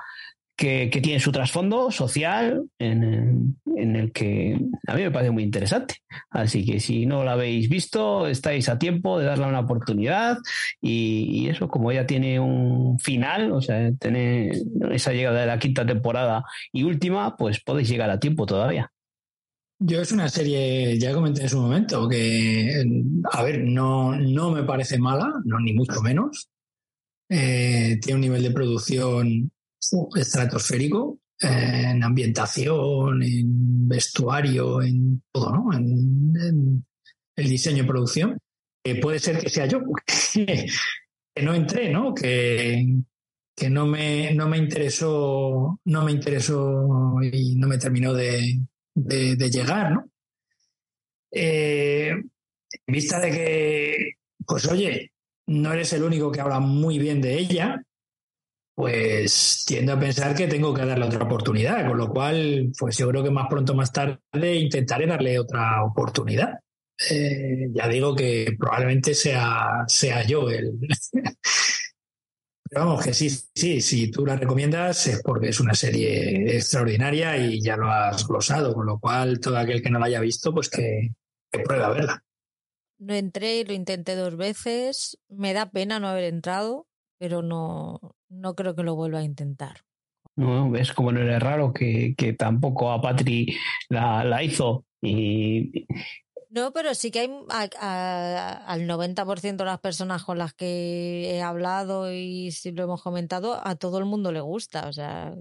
que, que, tiene su trasfondo social en, en, el que a mí me parece muy interesante. Así que si no la habéis visto, estáis a tiempo de darle una oportunidad y, y eso, como ya tiene un final, o sea, tiene esa llegada de la quinta temporada y última, pues podéis llegar a tiempo todavía. Yo es una serie, ya comenté en su momento, que, a ver, no, no me parece mala, no, ni mucho menos. Eh, tiene un nivel de producción estratosférico en ambientación, en vestuario, en todo, ¿no? En, el diseño y producción. Eh, puede ser que sea yo, que, no entré, ¿no? Que, que no me, no me interesó, no me interesó y no me terminó de, de, de llegar, ¿no? Eh, en vista de que, pues oye, no eres el único que habla muy bien de ella, pues tiendo a pensar que tengo que darle otra oportunidad, con lo cual, pues yo creo que más pronto más tarde intentaré darle otra oportunidad. Eh, ya digo que probablemente sea, sea yo el... Pero vamos, que sí, sí, si tú la recomiendas es porque es una serie extraordinaria y ya lo has glosado, con lo cual todo aquel que no la haya visto, pues que, que pruebe a verla. No entré, lo intenté dos veces, me da pena no haber entrado, pero no, no creo que lo vuelva a intentar. No, ves como no era raro que, que tampoco a Patri la, la, hizo. Y... No, pero sí que hay a, a, al 90% de las personas con las que he hablado y si lo hemos comentado, a todo el mundo le gusta. O sea,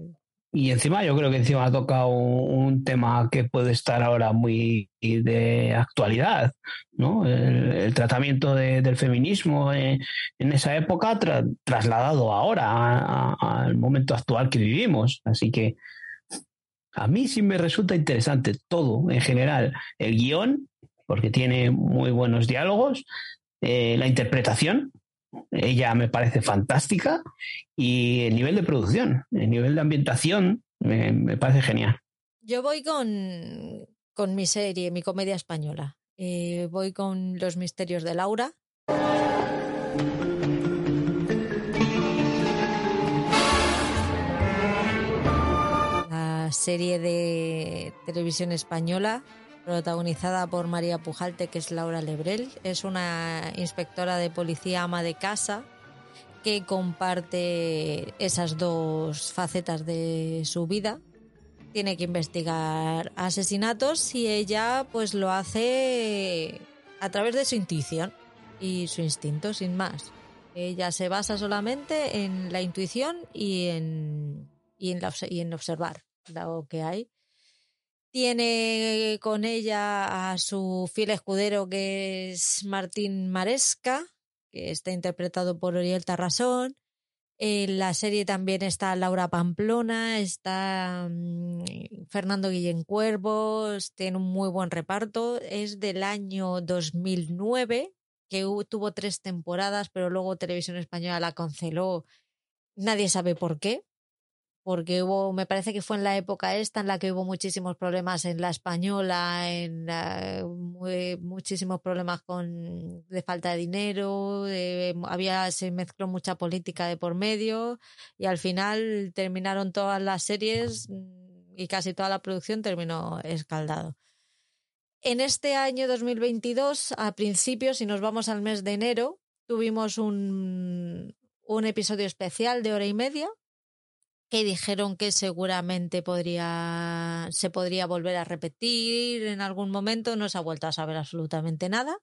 y encima yo creo que encima ha tocado un, tema que puede estar ahora muy de actualidad, ¿no? El, tratamiento del feminismo en, esa época trasladado ahora al momento actual que vivimos. Así que a mí sí me resulta interesante todo en general. El guion, porque tiene muy buenos diálogos, eh, la interpretación, ella me parece fantástica y el nivel de producción, el nivel de ambientación me, parece genial. Yo voy con, con, mi serie, mi comedia española. Eh, voy con Los Misterios de Laura. La serie de televisión española protagonizada por María Pujalte, que es Laura Lebrel. Es una inspectora de policía ama de casa que comparte esas dos facetas de su vida. Tiene que investigar asesinatos y ella pues lo hace a través de su intuición y su instinto, sin más. Ella se basa solamente en la intuición y en, y en, y en observar lo que hay tiene con ella a su fiel escudero que es Martín Maresca, que está interpretado por Oriel Tarrasón. En la serie también está Laura Pamplona, está mm, Fernando Guillén Cuervos, tiene un muy buen reparto. Es del año 2009, que tuvo tres temporadas, pero luego Televisión Española la canceló. Nadie sabe por qué porque hubo, me parece que fue en la época esta en la que hubo muchísimos problemas en la española, en muchísimos problemas con de falta de dinero, había se mezcló mucha política de por medio y al final terminaron todas las series mm, y casi toda la producción terminó escaldado. En este año 2022, a principios, si nos vamos al mes de enero, tuvimos un, un episodio especial de hora y media que dijeron que seguramente podría, se podría volver a repetir en algún momento. No se ha vuelto a saber absolutamente nada.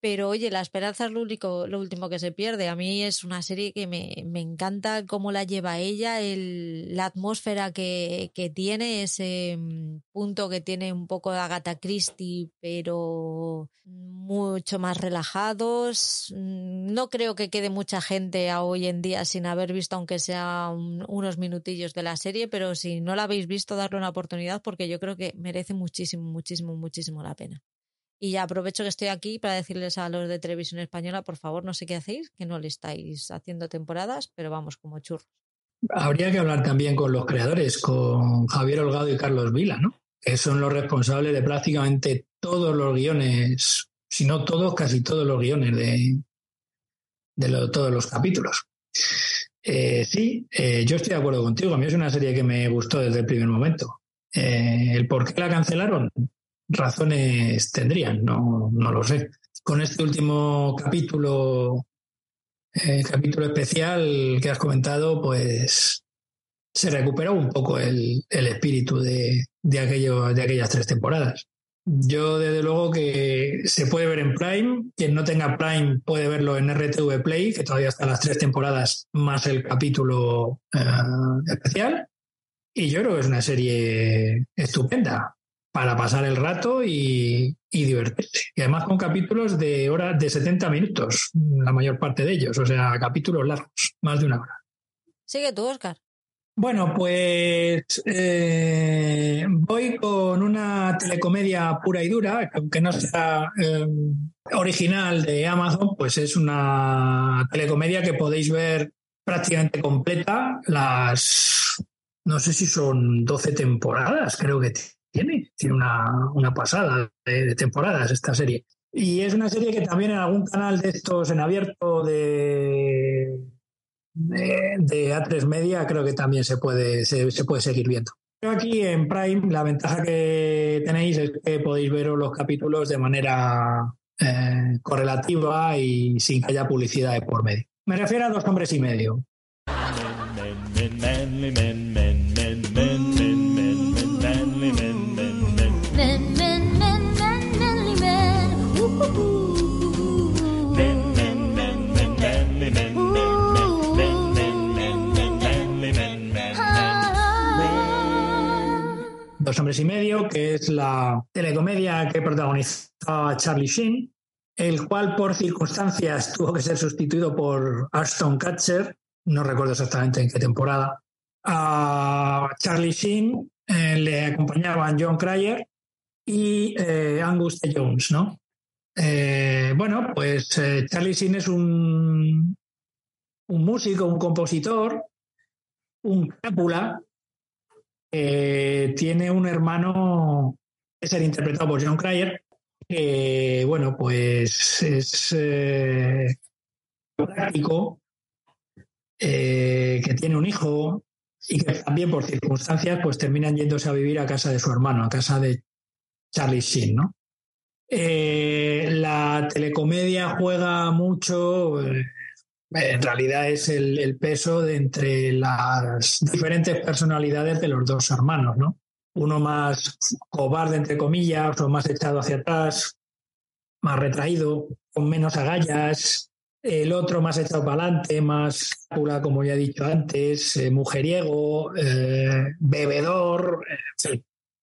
Pero oye, la esperanza es lo, único, lo último que se pierde. A mí es una serie que me, me encanta cómo la lleva ella, el, la atmósfera que, que, tiene, ese mm, punto que tiene un poco de Agatha Christie, pero mucho más relajados. Mm, no creo que quede mucha gente hoy en día sin haber visto, aunque sea unos minutillos de la serie, pero si no la habéis visto, darle una oportunidad porque yo creo que merece muchísimo, muchísimo, muchísimo la pena. Y ya aprovecho que estoy aquí para decirles a los de Televisión Española, por favor, no sé qué hacéis, que no le estáis haciendo temporadas, pero vamos como churros. Habría que hablar también con los creadores, con Javier Holgado y Carlos Vila, ¿no? Que son los responsables de prácticamente todos los guiones, si no todos, casi todos los guiones de, todos los capítulos. Eh, sí, eh, yo estoy de acuerdo contigo. A mí es una serie que me gustó desde el primer momento. Eh, el por qué la cancelaron, razones tendrían, no, no lo sé. Con este último capítulo, eh, capítulo especial que has comentado, pues se recuperó un poco el, el espíritu de, de, aquello, de aquellas tres temporadas. Yo, desde luego, que se puede ver en Prime. Quien no tenga Prime puede verlo en RTV Play, que todavía están las tres temporadas más el capítulo eh, especial. Y yo creo que es una serie estupenda para pasar el rato y, divertirse. Y además con capítulos de horas de 70 minutos, la mayor parte de ellos, o sea, capítulos largos, más de una hora. Sigue tú, Oscar. Bueno, pues eh, voy con una telecomedia pura y dura, que aunque no sea em, original de Amazon, pues es una telecomedia que podéis ver prácticamente completa. Las, no sé si son 12 temporadas, creo que tiene, tiene una, pasada de, temporadas esta serie. Y es una serie que también en algún canal de estos en abierto de, de, A3 Media creo que también se puede, se, puede seguir viendo. Pero aquí en Prime la ventaja que tenéis es que podéis ver los capítulos de manera eh, correlativa y sin que haya publicidad de por medio. Me refiero a dos hombres y medio. Dos hombres y medio, que es la telecomedia que protagonizaba Charlie Sheen, el cual por circunstancias tuvo que ser sustituido por Ashton Kutcher, no recuerdo exactamente en qué temporada. A Charlie Sheen eh, le acompañaban John Cryer y eh, Angus. Jones, ¿no? Eh, bueno, pues Charlie Sheen es un, un músico, un compositor, un cápula, tiene un hermano que ser interpretado por John Cryer, que, bueno, pues es práctico, que tiene un hijo, y que también por circunstancias pues terminan yéndose a vivir a casa de su hermano, a casa de Charlie Sheen, ¿no? Eh, la telecomedia juega mucho, eh, en realidad es el, peso de entre las diferentes personalidades de los dos hermanos, ¿no? Uno más cobarde, entre comillas, o más echado hacia atrás, más retraído, con menos agallas, el otro más echado para adelante, más como ya he dicho antes, eh, mujeriego, eh, bebedor,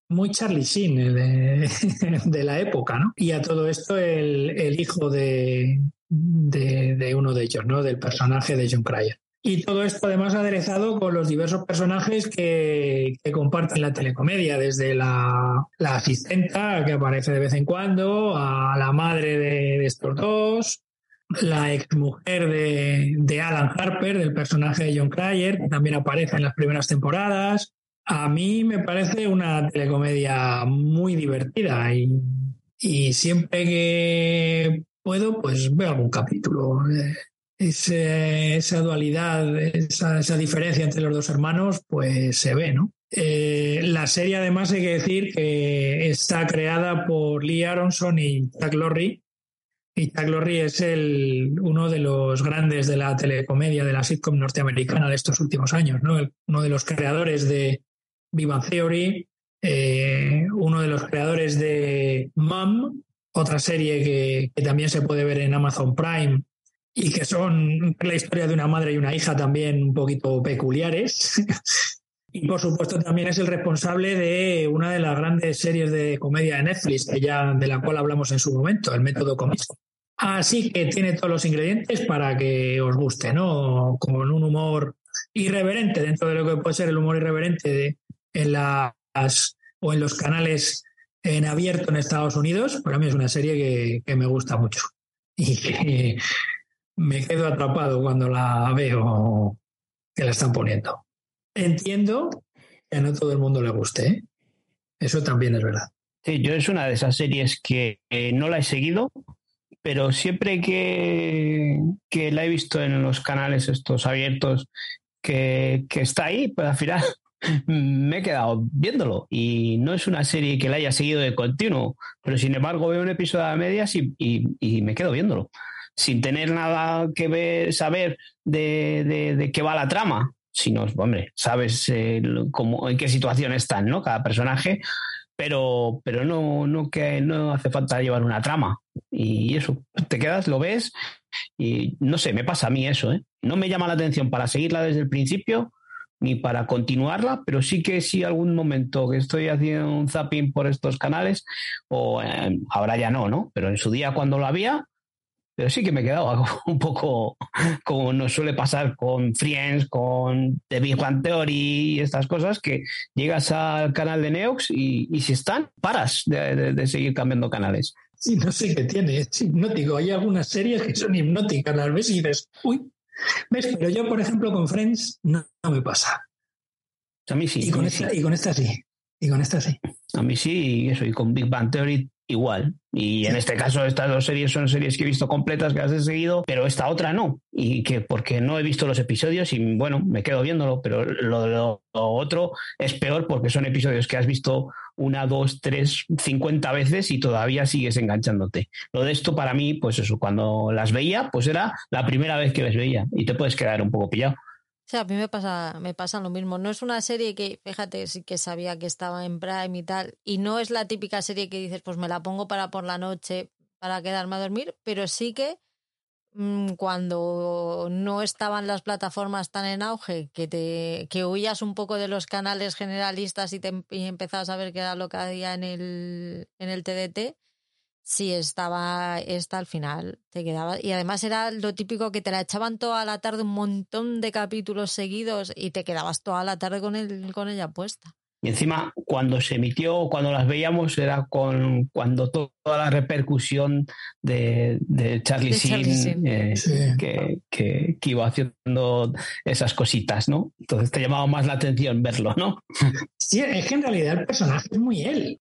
muy Charlie Sheen de, la época, ¿no? Y a todo esto el, hijo de, de, uno de ellos, ¿no? Del personaje de John Cryer. Y todo esto además aderezado con los diversos personajes que, comparten la telecomedia, desde la, asistenta que aparece de vez en cuando, a la madre de estos dos, la exmujer de, de Alan Harper, del personaje de John Cryer, que también aparece en las primeras temporadas. A mí me parece una telecomedia muy divertida y, siempre que puedo, pues veo algún capítulo. esa dualidad, esa, diferencia entre los dos hermanos, pues se ve, ¿no? Eh, la serie, además, hay que decir que está creada por Lee Aronson y Jack Lorre, y Chuck Lorre es el, uno de los grandes de la telecomedia, de la sitcom norteamericana de estos últimos años, ¿no? uno de los creadores de Vivan Theory, eh, uno de los creadores de Mom, otra serie que, también se puede ver en Amazon Prime y que son la historia de una madre y una hija también un poquito peculiares. y por supuesto también es el responsable de una de las grandes series de comedia de Netflix, que ya, de la cual hablamos en su momento, el método cómico. Así que tiene todos los ingredientes para que os guste, ¿no? Con un humor irreverente, dentro de lo que puede ser el humor irreverente de, en las o en los canales en abierto en Estados Unidos. Para mí es una serie que, me gusta mucho. Y que me quedo atrapado cuando la veo que la están poniendo. Entiendo que no todo el mundo le guste, ¿eh? Eso también es verdad. Sí, yo es una de esas series que no la he seguido, pero siempre que, que, la he visto en los canales estos abiertos que, que, está ahí, pues al final me he quedado viéndolo. Y no es una serie que la haya seguido de continuo, pero sin embargo veo un episodio a medias y, y, me quedo viéndolo. Sin tener nada que ver, saber de, de, de qué va la trama, sino, hombre, sabes cómo, en qué situación están, ¿no? Cada personaje pero, pero no, no, que no hace falta llevar una trama. Y eso, te quedas, lo ves y no sé, me pasa a mí eso. ¿eh? No me llama la atención para seguirla desde el principio ni para continuarla, pero sí que si algún momento que estoy haciendo un zapping por estos canales, o eh, ahora ya no, ¿no? Pero en su día cuando lo había, pero sí que me he quedado un poco como nos suele pasar con Friends, con The Big Bang Theory y estas cosas, que llegas al canal de Neox y, si están, paras de, seguir cambiando canales. Sí, no sé qué tiene, es hipnótico. Hay algunas series que son hipnóticas, las ves y dices, uy, ¿ves? Pero yo, por ejemplo, con Friends no, me pasa. A mí sí. Y con, esta, y con esta sí. Y con esta sí. A mí sí, y eso, y con Big Bang Theory igual. Y en este caso, estas dos series son series que he visto completas, que las he seguido, pero esta otra no. Y que porque no he visto los episodios y bueno, me quedo viéndolo, pero lo, lo, otro es peor porque son episodios que has visto una, dos, tres, cincuenta veces y todavía sigues enganchándote. Lo de esto para mí, pues eso, cuando las veía, pues era la primera vez que las veía y te puedes quedar un poco pillado. O sea, a mí me pasa, me pasa lo mismo. No es una serie que, fíjate, sí que sabía que estaba en Prime y tal. Y no es la típica serie que dices, pues me la pongo para por la noche para quedarme a dormir, pero sí que cuando no estaban las plataformas tan en auge, que te que huías un poco de los canales generalistas y, te, y empezabas a ver qué era lo que había en el, en el TDT, si estaba esta al final, te quedaba. Y además era lo típico que te la echaban toda la tarde un montón de capítulos seguidos y te quedabas toda la tarde con, el, con ella puesta. Y encima, cuando se emitió, cuando las veíamos, era con cuando toda la repercusión de, de Charlie Sheen, eh, que, que, que, iba haciendo esas cositas, ¿no? Entonces te llamaba más la atención verlo, ¿no? Sí, es que en realidad el personaje es muy él.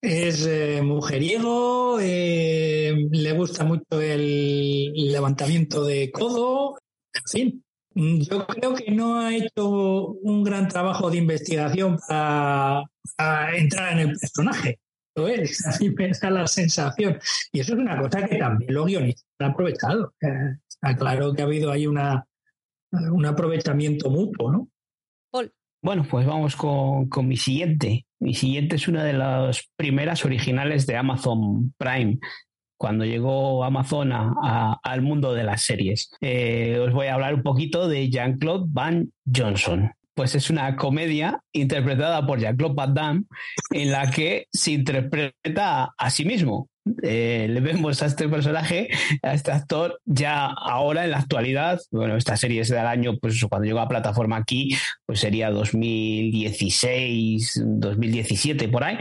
Es eh, mujeriego, eh, le gusta mucho el levantamiento de codo, en fin. Yo creo que no ha hecho un gran trabajo de investigación para, para entrar en el personaje. Lo es, así me da la sensación. Y eso es una cosa que también los guionistas han aprovechado. Está claro que ha habido ahí una, un aprovechamiento mutuo, ¿no? Paul. Bueno, pues vamos con, con mi siguiente. Mi siguiente es una de las primeras originales de Amazon Prime cuando llegó Amazon a, a, al mundo de las series. Eh, os voy a hablar un poquito de Jean-Claude Van Johnson. Pues es una comedia interpretada por Jean-Claude Van Damme en la que se interpreta a sí mismo. Eh, le vemos a este personaje, a este actor, ya ahora en la actualidad, bueno, esta serie es del año, pues cuando llegó a plataforma aquí, pues sería 2016, 2017, por ahí.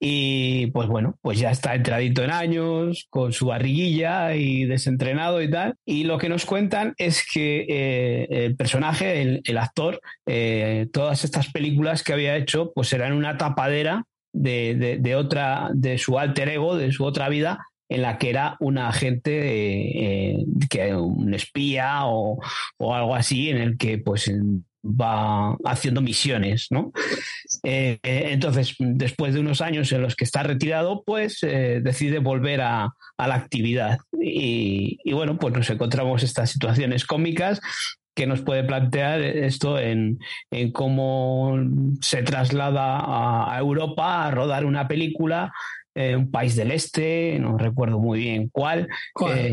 Y pues bueno, pues ya está entradito en años, con su barriguilla y desentrenado y tal. Y lo que nos cuentan es que eh, el personaje, el, actor, eh, todas estas películas que había hecho, pues eran una tapadera de, de, otra, de su alter ego, de su otra vida, en la que era un agente, eh, que un espía o, o, algo así, en el que pues va haciendo misiones, ¿no? Eh, entonces, después de unos años en los que está retirado, pues eh, decide volver a, a la actividad. Y, y, bueno, pues nos encontramos estas situaciones cómicas que nos puede plantear esto en, en cómo se traslada a, a, Europa a rodar una película eh, un país del este, no recuerdo muy bien cuál, eh,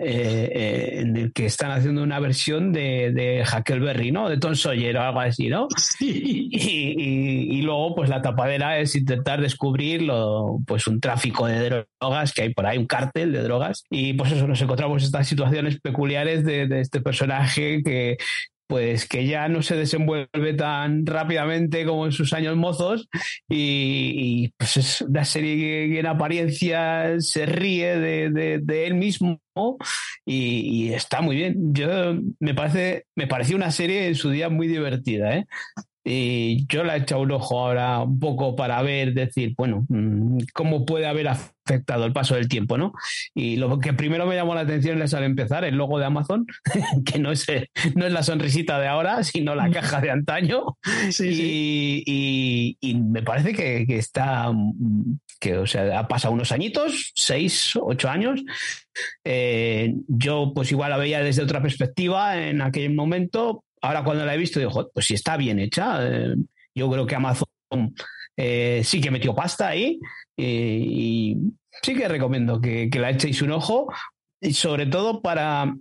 eh, en el que están haciendo una versión de, de Huckleberry, ¿no? De Tom Sawyer o algo así, ¿no? Sí. Y, y, y, luego, pues la tapadera es intentar descubrir lo, pues un tráfico de drogas que hay por ahí, un cártel de drogas. Y pues eso, nos encontramos estas situaciones peculiares de, de este personaje que, pues que ya no se desenvuelve tan rápidamente como en sus años mozos y, pues es una serie que, en apariencia se ríe de, de, de él mismo y, y, está muy bien. Yo me parece, me pareció una serie en su día muy divertida, ¿eh? Y yo le he echado un ojo ahora un poco para ver, decir, bueno, mm, cómo puede haber afectado el paso del tiempo, ¿no? Y lo que primero me llamó la atención es al empezar el logo de Amazon, que no es, no es la sonrisita de ahora, sino la caja de antaño. Sí, y, sí. Y, y, me parece que, que, está, que o sea, ha pasado unos añitos, seis, ocho años. Eh, yo pues igual la veía desde otra perspectiva en aquel momento, ahora cuando la he visto digo, pues si está bien hecha, eh, yo creo que Amazon eh, sí que metió pasta ahí y, sí que recomiendo que, la echéis un ojo y sobre todo para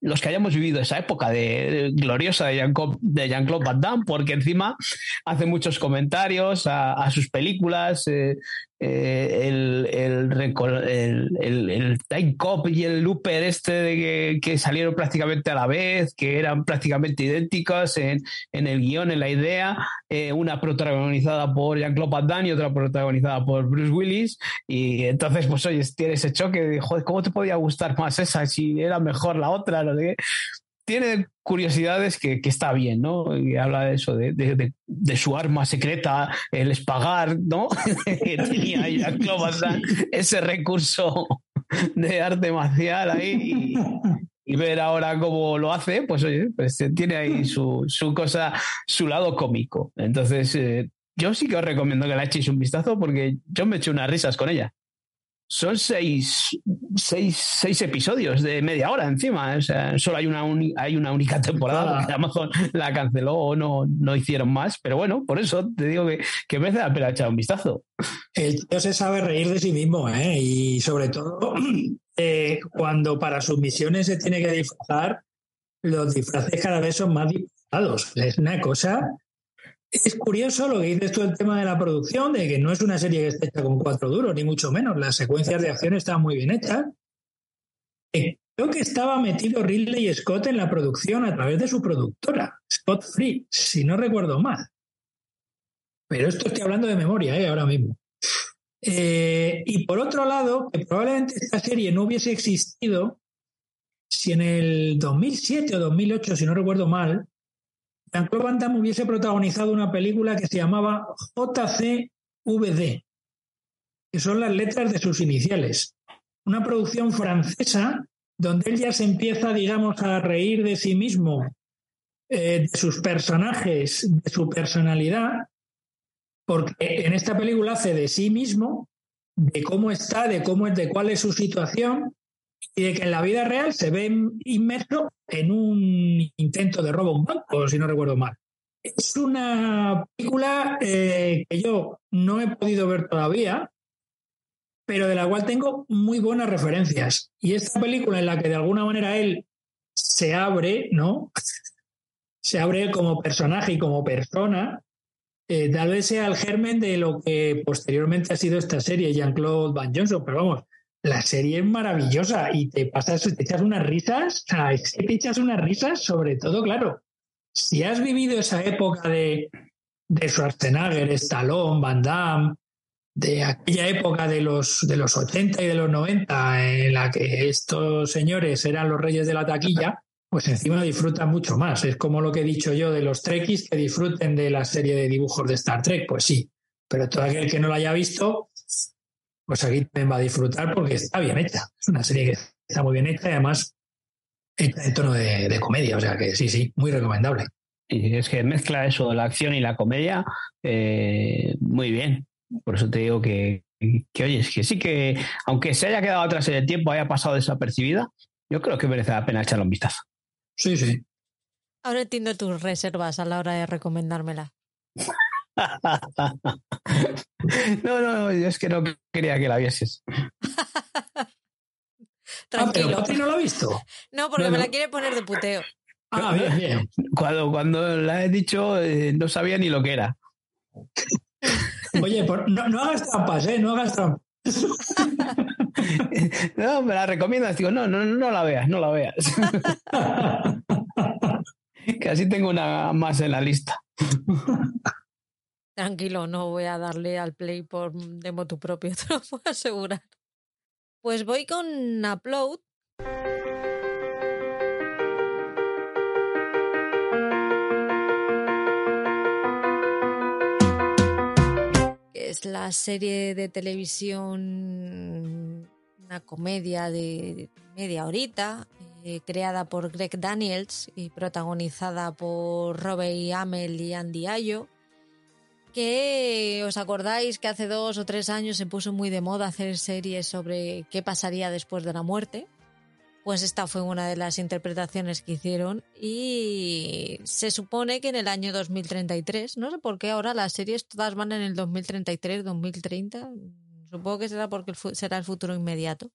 los que hayamos vivido esa época de, gloriosa de Jean-Claude Jean Van Damme, porque encima hace muchos comentarios a, a sus películas, eh, eh, el, el, el, el, Time Cop y el Looper este de que, que, salieron prácticamente a la vez, que eran prácticamente idénticos en, en el guion, en la idea, eh, una protagonizada por Jean-Claude Van Damme y otra protagonizada por Bruce Willis, y entonces pues oye, tiene ese choque de, joder, ¿cómo te podía gustar más esa si era mejor la otra? No tiene curiosidades que, que, está bien, ¿no? Y habla de eso, de, de, de su arma secreta, el espagar, ¿no? que tenía Clobasan, ese recurso de arte marcial ahí. Y, y, ver ahora cómo lo hace, pues oye, pues tiene ahí su, su cosa, su lado cómico. Entonces, eh, yo sí que os recomiendo que la echéis un vistazo porque yo me eché unas risas con ella. Son seis, seis, seis, episodios de media hora encima. O sea, solo hay una, hay una única temporada porque Amazon la canceló o no, no hicieron más. Pero bueno, por eso te digo que, que merece la pena echar un vistazo. El tío se sabe reír de sí mismo, ¿eh? Y sobre todo eh, cuando para sus misiones se tiene que disfrazar, los disfraces cada vez son más disfrazados. Es una cosa es curioso lo que dices tú el tema de la producción, de que no es una serie que esté hecha con cuatro duros, ni mucho menos. Las secuencias de acción están muy bien hechas. Eh, creo que estaba metido Ridley Scott en la producción a través de su productora, Scott Free, si no recuerdo mal. Pero esto estoy hablando de memoria, ¿eh? ahora mismo. Eh, y por otro lado, que probablemente esta serie no hubiese existido si en el 2007 o 2008, si no recuerdo mal, Jean-Claude Van Damme hubiese protagonizado una película que se llamaba JCVD, que son las letras de sus iniciales. Una producción francesa donde él ya se empieza, digamos, a reír de sí mismo, eh, de sus personajes, de su personalidad, porque en esta película hace de sí mismo, de cómo está, de cómo es, de cuál es su situación, y de que en la vida real se ve inmerso en un intento de robo a un banco, si no recuerdo mal. Es una película eh, que yo no he podido ver todavía, pero de la cual tengo muy buenas referencias. Y esta película en la que de alguna manera él se abre, ¿no? se abre como personaje y como persona, eh, tal vez sea el germen de lo que posteriormente ha sido esta serie, Jean-Claude Van Johnson, pero vamos, la serie es maravillosa y te pasas, te echas unas risas, es que te echas unas risas, sobre todo, claro, si has vivido esa época de, de Schwarzenegger, Stallone, Van Damme, de aquella época de los, de los 80 y de los 90 en la que estos señores eran los reyes de la taquilla, pues encima disfrutan mucho más. Es como lo que he dicho yo de los Trekkies que disfruten de la serie de dibujos de Star Trek, pues sí. Pero todo aquel que no lo haya visto, pues aquí también va a disfrutar porque está bien hecha. Es una serie que está muy bien hecha y además hecha en tono de, comedia, o sea que sí, sí, muy recomendable. Y es que mezcla eso de la acción y la comedia eh, muy bien. Por eso te digo que, que, oye, es que sí que, aunque se haya quedado atrás en el tiempo, haya pasado desapercibida, yo creo que merece la pena echarle un vistazo. Sí, sí. Ahora entiendo tus reservas a la hora de recomendármela. no, no, yo es que no quería que la vieses. Tranquilo. Ah, pero no la ha visto? No, porque me la quiere poner de puteo. Ah, bien, bien. Cuando, cuando la he dicho, eh, no sabía ni lo que era. Oye, no, no, hagas trampas, ¿eh? No hagas trampas. no, me la recomiendas. Digo, no, no, no la veas, no la veas. que así tengo una más en la lista. Tranquilo, no voy a darle al play por de motu propio, te lo puedo asegurar. Pues voy con Upload. es la serie de televisión, una comedia de media horita, eh, creada por Greg Daniels y protagonizada por Robbie Amell y Andy Ayo que os acordáis que hace dos o tres años se puso muy de moda hacer series sobre qué pasaría después de la muerte. Pues esta fue una de las interpretaciones que hicieron y se supone que en el año 2033, no sé por qué ahora las series todas van en el 2033, 2030, supongo que será porque será el futuro inmediato.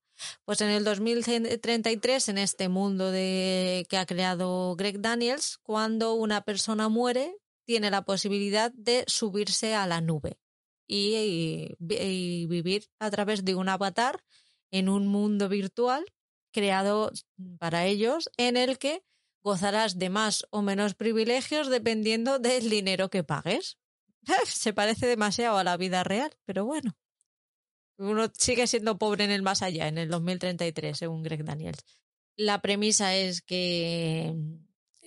Pues en el 2033, en este mundo de, que ha creado Greg Daniels, cuando una persona muere, tiene la posibilidad de subirse a la nube y, vivir a través de un avatar en un mundo virtual creado para ellos en el que gozarás de más o menos privilegios dependiendo del dinero que pagues. Se parece demasiado a la vida real, pero bueno. Uno sigue siendo pobre en el más allá, en el 2033, según Greg Daniels. La premisa es que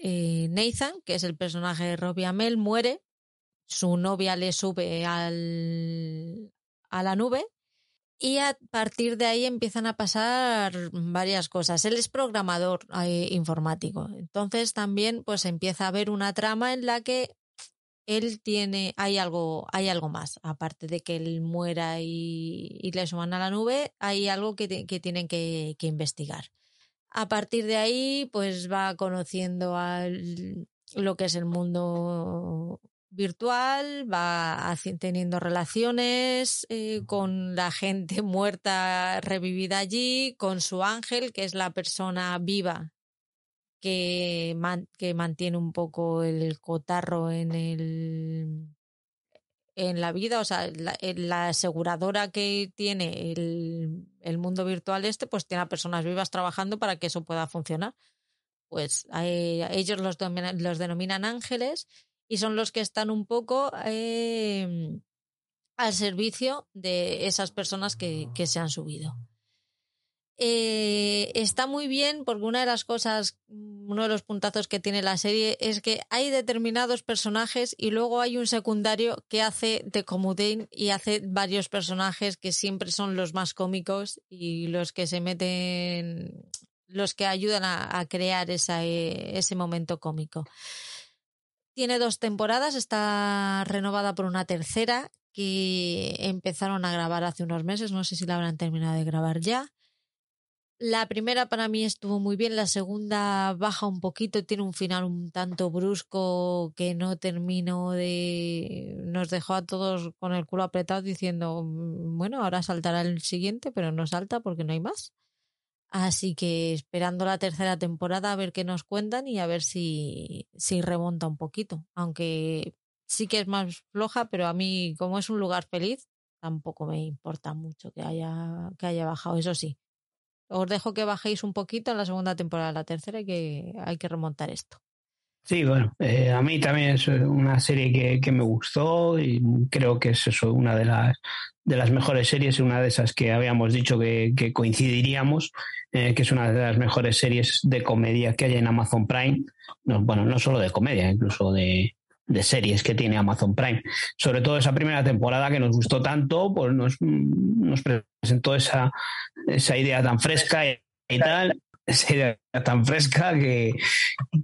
eh, Nathan, que es el personaje de Robbie Amell, muere, su novia le sube al, a la nube y a partir de ahí empiezan a pasar varias cosas. Él es programador eh, informático, entonces también pues empieza a haber una trama en la que él tiene, hay algo, hay algo más, aparte de que él muera y, y le suban a la nube, hay algo que, que tienen que, que, investigar. A partir de ahí, pues va conociendo al, lo que es el mundo virtual, va teniendo relaciones eh, con la gente muerta revivida allí, con su ángel, que es la persona viva que, que mantiene un poco el cotarro en el en la vida, o sea, la, la aseguradora que tiene el, el, mundo virtual este, pues tiene a personas vivas trabajando para que eso pueda funcionar. Pues eh, ellos los, los denominan ángeles y son los que están un poco eh, al servicio de esas personas que, que se han subido. Eh, está muy bien porque una de las cosas, uno de los puntazos que tiene la serie es que hay determinados personajes y luego hay un secundario que hace de comodín y hace varios personajes que siempre son los más cómicos y los que se meten, los que ayudan a, crear esa, ese momento cómico. Tiene dos temporadas, está renovada por una tercera que empezaron a grabar hace unos meses, no sé si la habrán terminado de grabar ya. La primera para mí estuvo muy bien, la segunda baja un poquito, tiene un final un tanto brusco que no terminó de... nos dejó a todos con el culo apretado diciendo, mm, bueno, ahora saltará el siguiente, pero no salta porque no hay más. Así que esperando la tercera temporada a ver qué nos cuentan y a ver si, si remonta un poquito. Aunque sí que es más floja, pero a mí, como es un lugar feliz, tampoco me importa mucho que haya, que haya bajado. Eso sí, os dejo que bajéis un poquito en la segunda temporada, la tercera, y que hay que remontar esto. Sí, bueno, eh, a mí también es una serie que, que, me gustó y creo que es eso, una de las, de las mejores series, una de esas que habíamos dicho que, que coincidiríamos, eh, que es una de las mejores series de comedia que hay en Amazon Prime. No, bueno, no solo de comedia, incluso de, de series que tiene Amazon Prime. Sobre todo esa primera temporada que nos gustó tanto, pues nos, presentó esa, esa idea tan fresca y, tal, esa idea tan fresca que,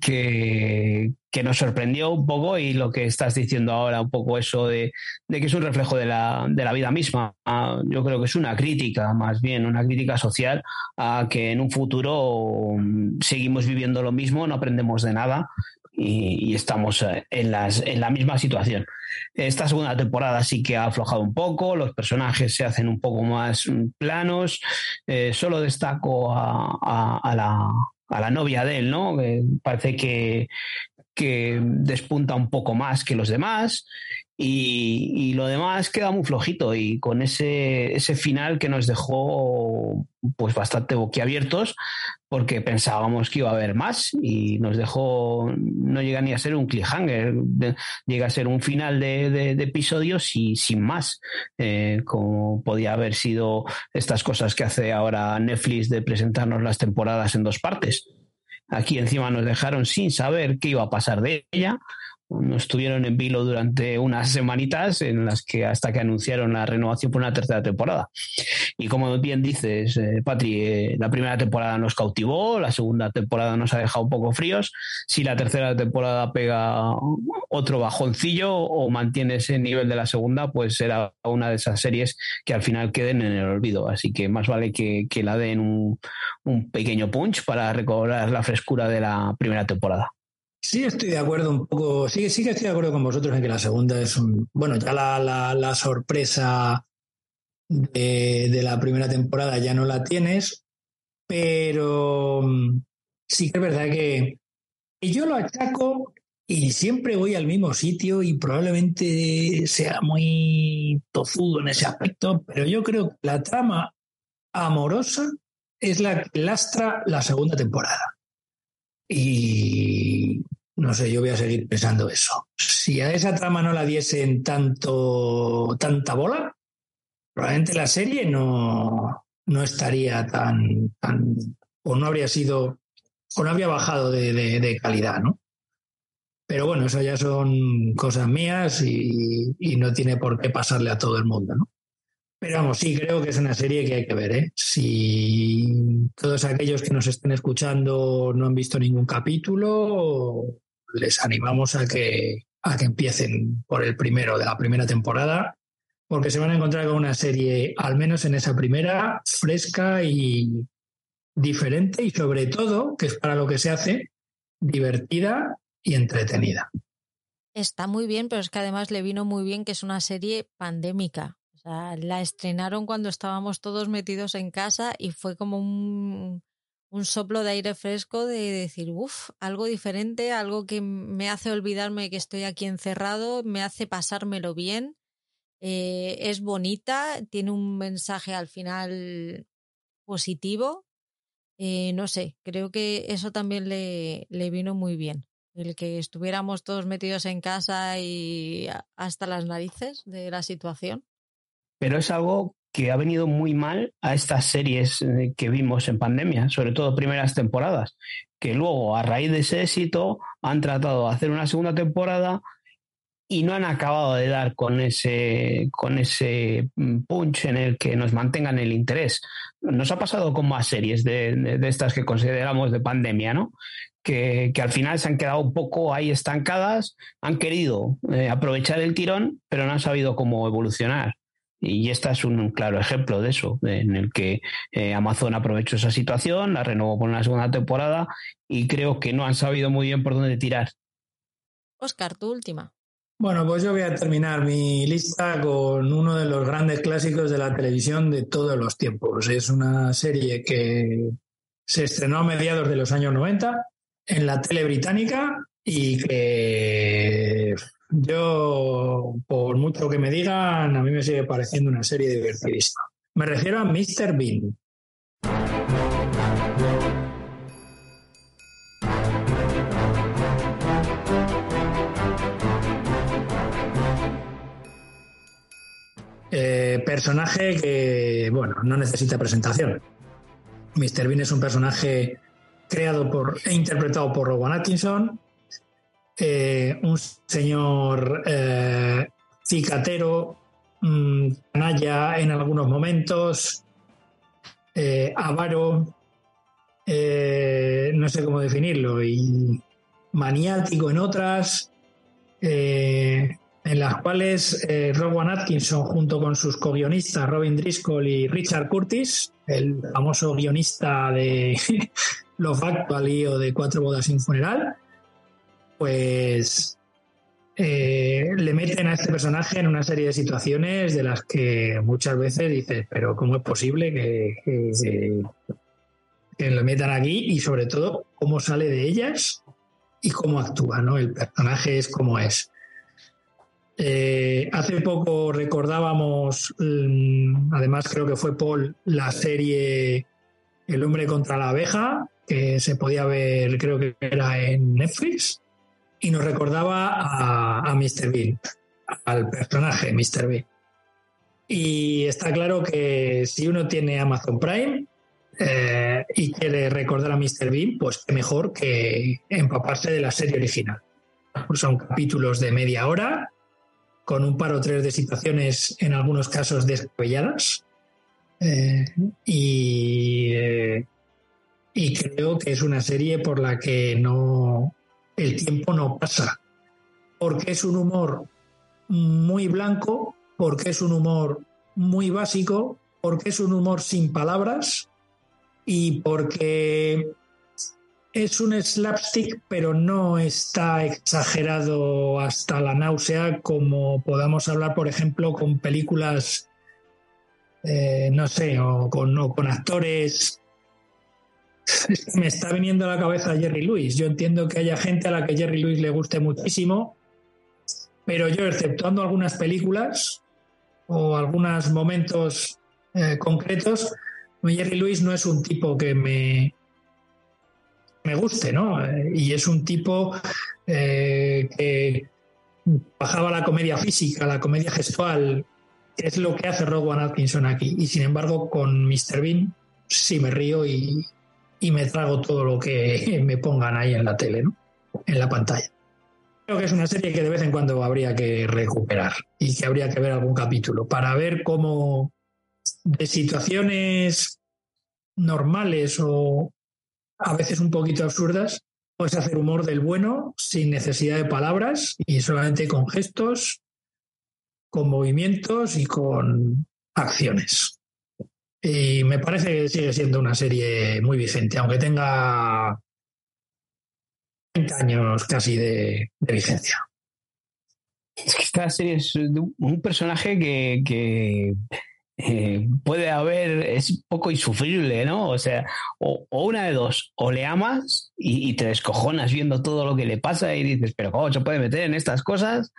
que, que, nos sorprendió un poco y lo que estás diciendo ahora, un poco eso de, de que es un reflejo de la, de la vida misma. Yo creo que es una crítica, más bien, una crítica social a que en un futuro seguimos viviendo lo mismo, no aprendemos de nada y, estamos eh, en, la misma situación. Esta segunda temporada sí que ha aflojado un poco, los personajes se hacen un poco más planos. Eh, solo destaco a, la, novia de él, ¿no? Parece que, que despunta un poco más que los demás. Y, y, lo demás queda muy flojito y con ese, ese final que nos dejó pues bastante boquiabiertos porque pensábamos que iba a haber más y nos dejó, no llega ni a ser un cliffhanger, llega a ser un final de, de, de episodios y sin más, eh, como podía haber sido estas cosas que hace ahora Netflix de presentarnos las temporadas en dos partes. Aquí encima nos dejaron sin saber qué iba a pasar de ella estuvieron en vilo durante unas semanitas en las que hasta que anunciaron la renovación por una tercera temporada. Y como bien dices, eh, Patri, eh, la primera temporada nos cautivó, la segunda temporada nos ha dejado un poco fríos. Si la tercera temporada pega otro bajoncillo o mantiene ese nivel de la segunda, pues será una de esas series que al final queden en el olvido. Así que más vale que, que la den un, un pequeño punch para recobrar la frescura de la primera temporada. Sí, estoy de acuerdo un poco. Sí, sí que estoy de acuerdo con vosotros en que la segunda es un. Bueno, ya la, la, la sorpresa de, de, la primera temporada ya no la tienes, pero sí que es verdad que yo lo achaco y siempre voy al mismo sitio y probablemente sea muy tozudo en ese aspecto, pero yo creo que la trama amorosa es la que lastra la segunda temporada. Y no sé, yo voy a seguir pensando eso. Si a esa trama no la diesen tanto, tanta bola, probablemente la serie no, no estaría tan, tan, o no habría sido, o no habría bajado de, calidad, ¿no? Pero bueno, eso ya son cosas mías y, y, no tiene por qué pasarle a todo el mundo, ¿no? Pero vamos, sí, creo que es una serie que hay que ver, ¿eh? Si todos aquellos que nos estén escuchando no han visto ningún capítulo, les animamos a que, a que empiecen por el primero de la primera temporada, porque se van a encontrar con una serie, al menos en esa primera, fresca y diferente y sobre todo, que es para lo que se hace, divertida y entretenida. Está muy bien, pero es que además le vino muy bien que es una serie pandémica. La estrenaron cuando estábamos todos metidos en casa y fue como un, un soplo de aire fresco de decir, uff, algo diferente, algo que me hace olvidarme que estoy aquí encerrado, me hace pasármelo bien. Eh, es bonita, tiene un mensaje al final positivo. Eh, no sé, creo que eso también le, le vino muy bien. El que estuviéramos todos metidos en casa y hasta las narices de la situación. Pero es algo que ha venido muy mal a estas series eh, que vimos en pandemia, sobre todo primeras temporadas, que luego a raíz de ese éxito han tratado de hacer una segunda temporada y no han acabado de dar con ese, con ese mm, punch en el que nos mantengan el interés. Nos ha pasado con más series de, estas que consideramos de pandemia, ¿no? Que, al final se han quedado un poco ahí estancadas, han querido eh, aprovechar el tirón, pero no han sabido cómo evolucionar. Y esta es un claro ejemplo de eso, en el que eh, Amazon aprovechó esa situación, la renovó por una segunda temporada y creo que no han sabido muy bien por dónde tirar. Oscar, tu última. Bueno, pues yo voy a terminar mi lista con uno de los grandes clásicos de la televisión de todos los tiempos. Es una serie que se estrenó a mediados de los años 90 en la tele británica y que yo, por mucho que me digan, a mí me sigue pareciendo una serie divertidísima. Me refiero a Mr. Bean. Eh, personaje que, bueno, no necesita presentación. Mr. Bean es un personaje creado por e interpretado por Rowan Atkinson, eh, un señor eh, cicatero, mm, canalla en algunos momentos, eh, avaro, no sé cómo definirlo, y maniático en otras, en las cuales Rowan Atkinson, junto con sus co-guionistas Robin Driscoll y Richard Curtis, el famoso guionista de Los Actually o de Cuatro Bodas sin Funeral, pues eh, le meten a este personaje en una serie de situaciones de las que muchas veces dices, pero ¿cómo es posible que, que, lo metan aquí? Y sobre todo, ¿cómo sale de ellas y cómo actúa? ¿no? El personaje es como es. Eh, hace poco recordábamos, mm, además creo que fue Paul, la serie El hombre contra la abeja, que se podía ver, creo que era en Netflix y nos recordaba a, Mr. Bean, al personaje Mr. Bean. Y está claro que si uno tiene Amazon Prime eh, y quiere recordar a Mr. Bean, pues mejor que empaparse de la serie original. Son capítulos de media hora, con un par o tres de situaciones, en algunos casos descabelladas. Eh, eh, y creo que es una serie por la que no, el tiempo no pasa, porque es un humor muy blanco, porque es un humor muy básico, porque es un humor sin palabras y porque es un slapstick, pero no está exagerado hasta la náusea como podamos hablar, por ejemplo, con películas, eh, no sé, o con, o con actores me está viniendo a la cabeza Jerry Lewis. Yo entiendo que haya gente a la que Jerry Lewis le guste muchísimo, pero yo, exceptuando algunas películas o algunos momentos eh, concretos, Jerry Lewis no es un tipo que me, me guste, ¿no? Eh, y es un tipo eh, que bajaba la comedia física, la comedia gestual, es lo que hace Rowan Atkinson aquí. Y sin embargo, con Mr. Bean sí me río y, y me trago todo lo que me pongan ahí en la tele, ¿no? En la pantalla. Creo que es una serie que de vez en cuando habría que recuperar y que habría que ver algún capítulo para ver cómo de situaciones normales o a veces un poquito absurdas puedes hacer humor del bueno sin necesidad de palabras y solamente con gestos, con movimientos y con acciones. Y me parece que sigue siendo una serie muy vigente, aunque tenga 30 años casi de, vigencia. Es que esta serie es un personaje que, eh, puede haber, es poco insufrible, ¿no? O sea, o, una de dos, o le amas y, y, te descojonas viendo todo lo que le pasa y dices, pero ¿cómo se puede meter en estas cosas?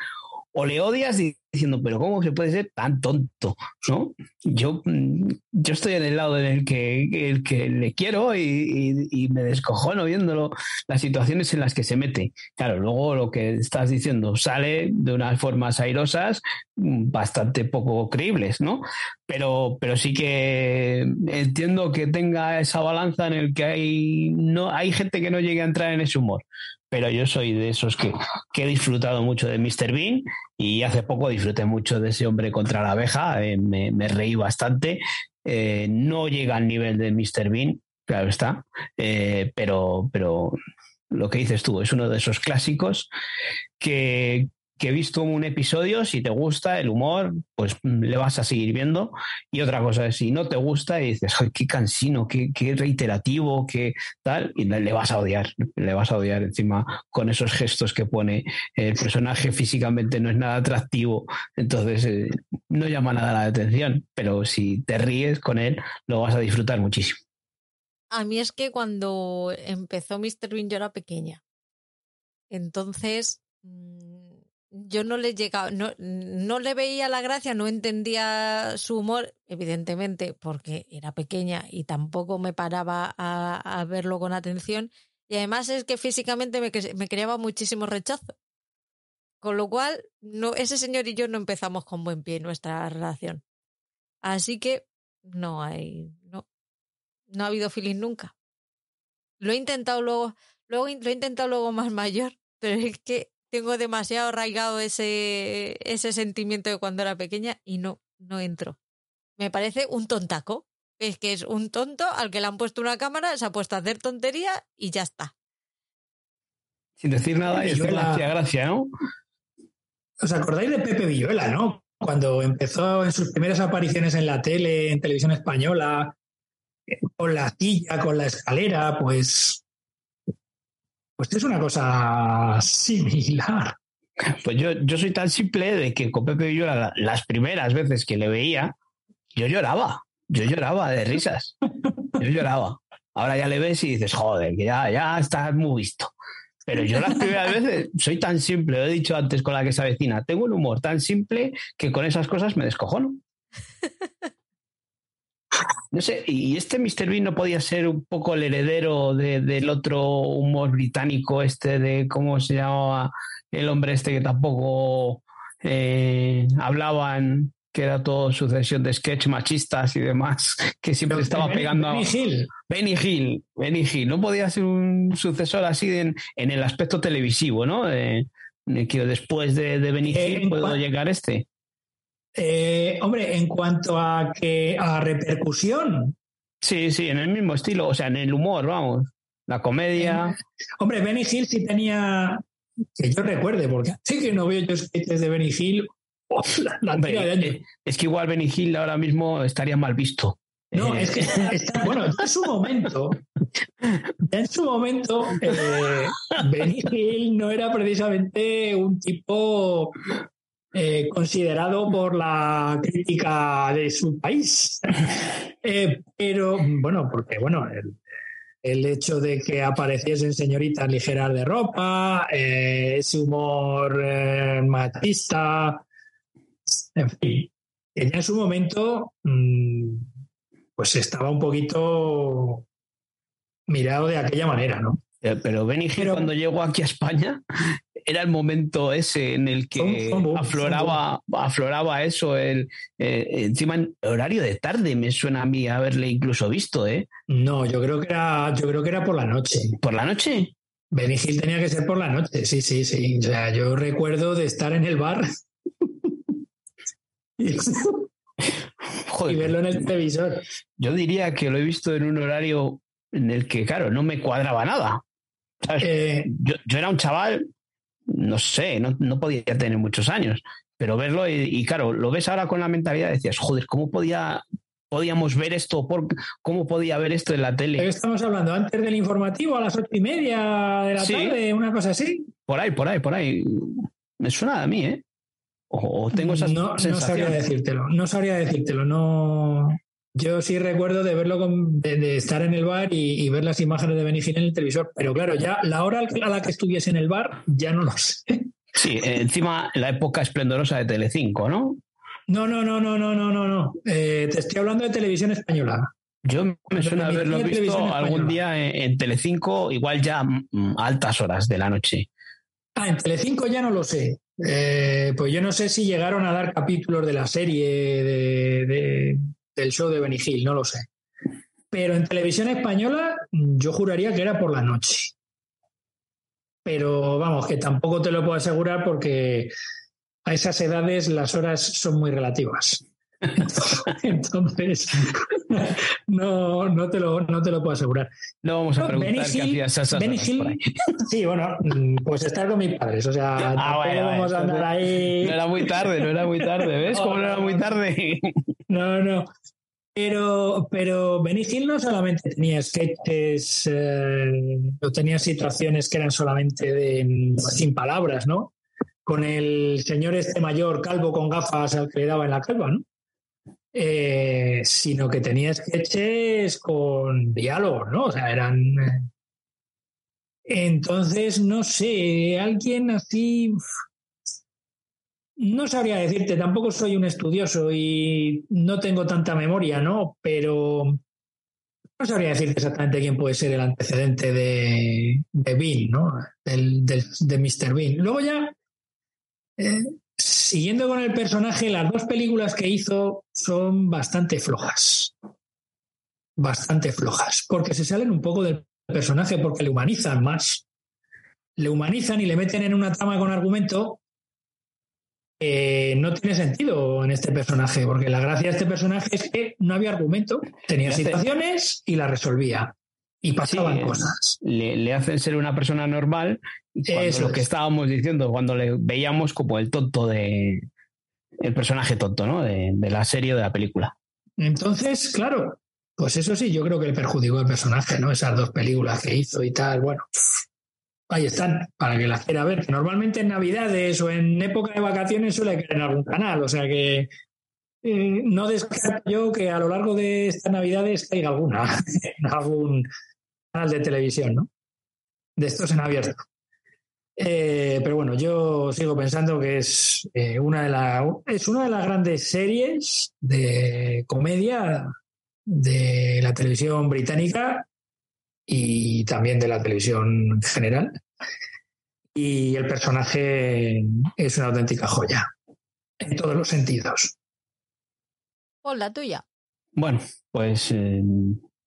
O le odias y diciendo, pero ¿cómo se puede ser tan tonto? ¿No? Yo, mm, yo estoy en el lado en el que, el que le quiero y, y, me descojono viéndolo, las situaciones en las que se mete. Claro, luego lo que estás diciendo sale de unas formas airosas mm, bastante poco creíbles, ¿no? Pero, pero sí que entiendo que tenga esa balanza en el que hay, no, hay gente que no llegue a entrar en ese humor pero yo soy de esos que, he disfrutado mucho de Mr. Bean y hace poco disfruté mucho de ese hombre contra la abeja, eh, me, reí bastante. Eh, no llega al nivel de Mr. Bean, claro está, eh, pero, pero lo que dices tú es uno de esos clásicos que, que he visto un episodio, si te gusta el humor, pues mm, le vas a seguir viendo. Y otra cosa es, si no te gusta y dices, qué cansino, qué, qué, reiterativo, qué tal, y le vas a odiar, le vas a odiar encima con esos gestos que pone. El personaje físicamente no es nada atractivo, entonces eh, no llama nada la atención, pero si te ríes con él, lo vas a disfrutar muchísimo. A mí es que cuando empezó Mr. Bean yo era pequeña. Entonces, mm, yo no le llegaba, no, no le veía la gracia, no entendía su humor, evidentemente, porque era pequeña y tampoco me paraba a, verlo con atención. Y además es que físicamente me, me creaba muchísimo rechazo. Con lo cual, no, ese señor y yo no empezamos con buen pie nuestra relación. Así que no hay, no, no ha habido feeling nunca. Lo he intentado luego, luego lo he intentado luego más mayor, pero es que tengo demasiado arraigado ese, ese sentimiento de cuando era pequeña y no, no entro. Me parece un tontaco. Es que es un tonto al que le han puesto una cámara, se ha puesto a hacer tontería y ya está. Sin decir nada, y es la gracia, ¿no? ¿Os acordáis de Pepe Villuela, no? Cuando empezó en sus primeras apariciones en la tele, en televisión española, con la silla, con la escalera, pues pues es una cosa similar. Pues yo, yo soy tan simple de que con Pepe Villuela, las primeras veces que le veía, yo lloraba. Yo lloraba de risas. Yo lloraba. Ahora ya le ves y dices, joder, que ya, ya estás muy visto. Pero yo las primeras veces soy tan simple, lo he dicho antes con la que se avecina, tengo un humor tan simple que con esas cosas me descojono. No sé, y este Mr. Bean no podía ser un poco el heredero del otro humor británico, este de cómo se llamaba el hombre este que tampoco eh, hablaban, que era todo sucesión de sketch machistas y demás, que siempre estaba pegando Benny Hill. Benny Hill, Benny Hill. No podía ser un sucesor así en, el aspecto televisivo, ¿no? que después de, de Benny eh, Hill puedo llegar este. Eh, hombre, en cuanto a que a repercusión. Sí, sí, en el mismo estilo, o sea, en el humor, vamos. La comedia. hombre, Benny Hill sí tenía, que yo recuerde, porque sí que no veo yo sketches de Benny Hill. Eh, es que igual Benny Hill ahora mismo estaría mal visto. No, eh, es que está, bueno, en su momento, en su momento, Benny Hill no era precisamente un tipo eh, considerado por la crítica de su país. Eh, pero, bueno, porque, bueno, el, hecho de que apareciesen señoritas ligeras de ropa, eh, ese humor machista, en fin, en su momento, mm, pues estaba un poquito mirado de aquella manera, ¿no? Pero Benny Hill cuando llegó aquí a España era el momento ese en el que afloraba, afloraba eso, el, eh, encima en horario de tarde me suena a mí haberle incluso visto, ¿eh? No, yo creo que era, yo creo que era por la noche. ¿Por la noche? Benny Hill tenía que ser por la noche, sí, sí, sí. O sea, yo recuerdo de estar en el bar y, verlo en el televisor. Yo diría que lo he visto en un horario en el que, claro, no me cuadraba nada Eh, yo, era un chaval, no sé, no, podía tener muchos años, pero verlo y, claro, lo ves ahora con la mentalidad, decías, joder, ¿cómo podía, podíamos ver esto? Por, ¿Cómo podía ver esto en la tele? estamos hablando? ¿Antes del informativo, a las ocho y media de la tarde, una cosa así? Por ahí, por ahí, por ahí. Me suena a mí, ¿eh? O, tengo esas no, no sabría decírtelo, no sabría decírtelo, no... Yo sí recuerdo de verlo, de, estar en el bar y, ver las imágenes de Benny en el televisor, pero claro, ya la hora a la que estuviese en el bar, ya no lo sé. Sí, encima la época esplendorosa de Telecinco, ¿no? No, no, no, no, no, no, no, no. Eh, te estoy hablando de televisión española. Yo me suena haberlo visto algún día en, Telecinco, igual ya mm, a altas horas de la noche. Ah, en Telecinco ya no lo sé. Eh, pues yo no sé si llegaron a dar capítulos de la serie de, del show de Benny no lo sé. Pero en televisión española yo juraría que era por la noche. Pero vamos, que tampoco te lo puedo asegurar porque a esas edades las horas son muy relativas. Entonces, no, no, te lo, no te lo puedo asegurar. No vamos a preguntar qué hacías esas Benny Hill, Sí, bueno, pues estar con mis padres. O sea, ah, vamos a andar ahí. No era muy tarde, no era muy tarde. ¿Ves cómo no era muy tarde? No, no. Pero, pero Benny no solamente tenía sketches eh, o tenía situaciones que eran solamente de, sin palabras, ¿no? Con el señor este mayor calvo con gafas al que le daba en la calva, ¿no? Eh, sino que tenía sketches con diálogos, ¿no? O sea, eran... Eh, entonces, no sé, alguien así no sabría decirte, tampoco soy un estudioso y no tengo tanta memoria, ¿no? Pero no sabría decirte exactamente quién puede ser el antecedente de, de Bean, ¿no? de Mr. Bean. Luego ya, eh, siguiendo con el personaje, las dos películas que hizo son bastante flojas. Bastante flojas, porque se salen un poco del personaje, porque le humanizan más. Le humanizan y le meten en una trama con argumento eh, no tiene sentido en este personaje, porque la gracia de este personaje es que no había argumento, tenía situaciones y las resolvía. Y pasaban cosas. Le, hacen ser una persona normal. es lo que estábamos diciendo, cuando le veíamos como el tonto de. El personaje tonto, ¿no? De, de la serie o de la película. Entonces, claro, pues eso sí, yo creo que le perjudicó al personaje, ¿no? Esas dos películas que hizo y tal, bueno ahí están, para que las quiera ver. Normalmente en Navidades o en época de vacaciones suele caer en algún canal, o sea que eh, no descarto yo que a lo largo de estas Navidades caiga alguna en algún canal de televisión, ¿no? De estos en abierto. Eh, pero bueno, yo sigo pensando que es, eh, una de la, es una de las grandes series de comedia de la televisión británica y también de la televisión en general. Y el personaje es una auténtica joya, en todos los sentidos. Hola, tuya. Bueno, pues eh,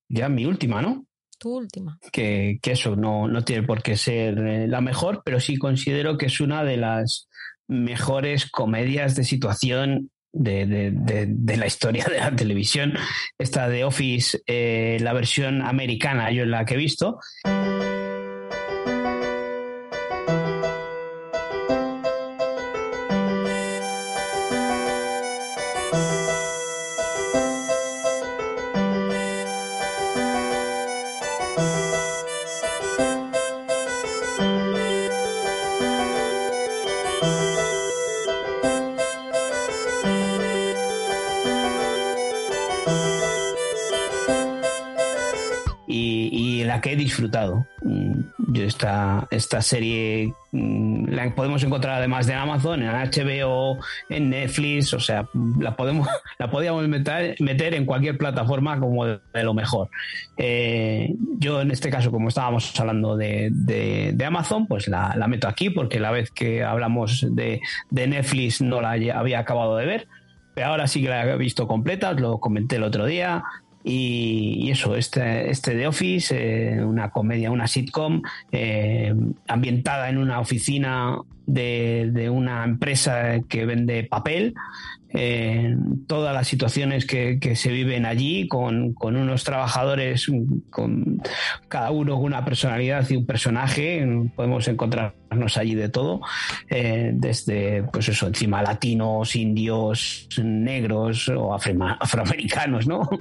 ya mi última, ¿no? Tu última. Que, que eso no, no, tiene por qué ser eh, la mejor, pero sí considero que es una de las mejores comedias de situación de, la historia de la televisión. Esta de Office, eh, la versión americana, yo en la que he visto. Disfrutado. Mm, yo esta, esta serie mm, la podemos encontrar además de Amazon, en HBO, en Netflix, o sea, la podemos, la podíamos meter, meter en cualquier plataforma como de, lo mejor. Eh, yo en este caso, como estábamos hablando de, de, Amazon, pues la, la, meto aquí porque la vez que hablamos de, Netflix no la había acabado de ver pero ahora sí que la he visto completa, os lo comenté el otro día. Y, eso, este, este The Office, eh, una comedia, una sitcom eh, ambientada en una oficina de, una empresa que vende papel todas las situaciones que, se viven allí, con, unos trabajadores, con cada uno con una personalidad y un personaje. Podemos encontrarnos allí de todo, eh, desde, pues eso, encima latinos, indios, negros o afroamericanos, ¿no?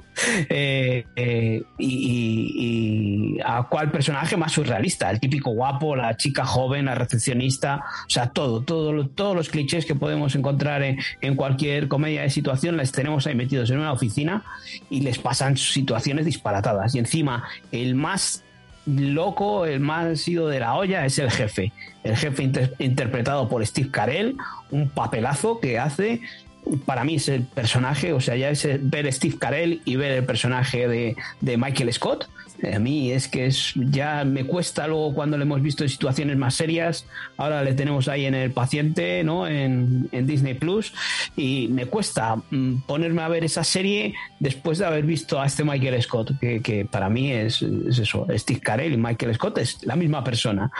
Eh, eh, y, a cuál personaje más surrealista, el típico guapo, la chica joven, la recepcionista, o sea, todo, todo todos los clichés que podemos encontrar en, en cualquier comedia de situación les tenemos ahí metidos en una oficina y les pasan situaciones disparatadas. Y encima, el más loco, el más ido de la olla es el jefe. El jefe interpretado por Steve Carell, un papelazo que hace. Para mí es el personaje, o sea, ya es ver Steve Carell y ver el personaje de, de Michael Scott a mí es que es ya me cuesta luego cuando le hemos visto en situaciones más serias. Ahora le tenemos ahí en el paciente, ¿no? En, Disney Plus. Y me cuesta mm, ponerme a ver esa serie después de haber visto a este Michael Scott, que, para mí es, eso, Steve Carell y Michael Scott es la misma persona.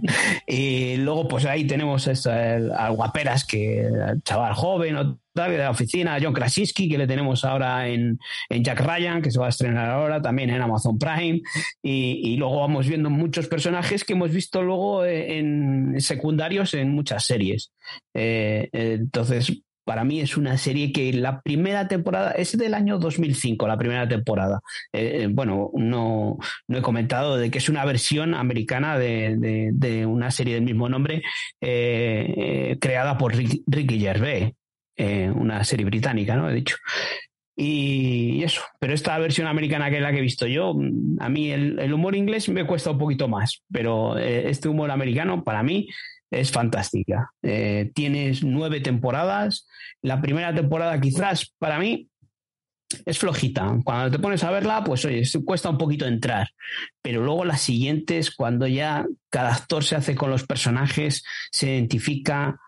y luego, pues ahí tenemos a, Guaperas, que el chaval joven, de la oficina, John Krasinski, que le tenemos ahora en, Jack Ryan, que se va a estrenar ahora también en Amazon Prime. Y, luego vamos viendo muchos personajes que hemos visto luego en secundarios en muchas series. Eh, entonces, para mí es una serie que la primera temporada es del año 2005, la primera temporada. Eh, eh, bueno, no, no, he comentado de que es una versión americana de, una serie del mismo nombre creada por Ricky Gervais. Eh, una serie británica, ¿no? He dicho. Y eso, pero esta versión americana que es la que he visto yo, mm, a mí el, humor inglés me cuesta un poquito más, pero eh, este humor americano para mí es fantástica. Eh, tienes nueve temporadas, la primera temporada quizás para mí es flojita. Cuando te pones a verla, pues oye, cuesta un poquito entrar. Pero luego las siguientes, cuando ya cada actor se hace con los personajes, se identifica,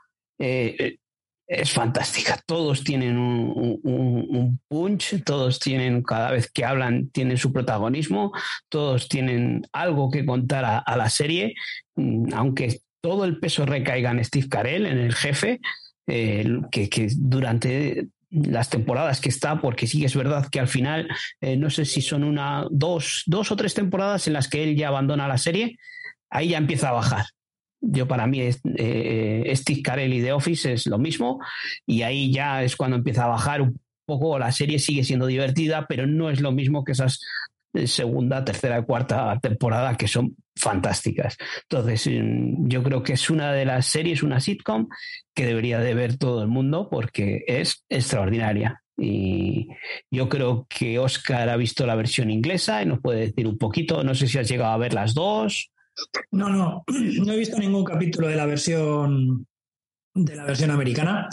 es fantástica. Todos tienen un, punch, todos tienen, cada vez que hablan, tienen su protagonismo, todos tienen algo que contar a, la serie, mm, aunque todo el peso recaiga en Steve Carell, en el jefe, eh, que, durante las temporadas que está, porque sí es verdad que al final, eh, no sé si son una, dos, dos o tres temporadas en las que él ya abandona la serie, ahí ya empieza a bajar yo para mí eh, eh, Steve Carell The Office es lo mismo y ahí ya es cuando empieza a bajar un poco, la serie sigue siendo divertida, pero no es lo mismo que esas eh, segunda, tercera, cuarta temporada que son fantásticas. Entonces, mm, yo creo que es una de las series, una sitcom que debería de ver todo el mundo porque es extraordinaria. Y yo creo que Oscar ha visto la versión inglesa y nos puede decir un poquito, no sé si has llegado a ver las dos. No, no, no he visto ningún capítulo de la versión de la versión americana.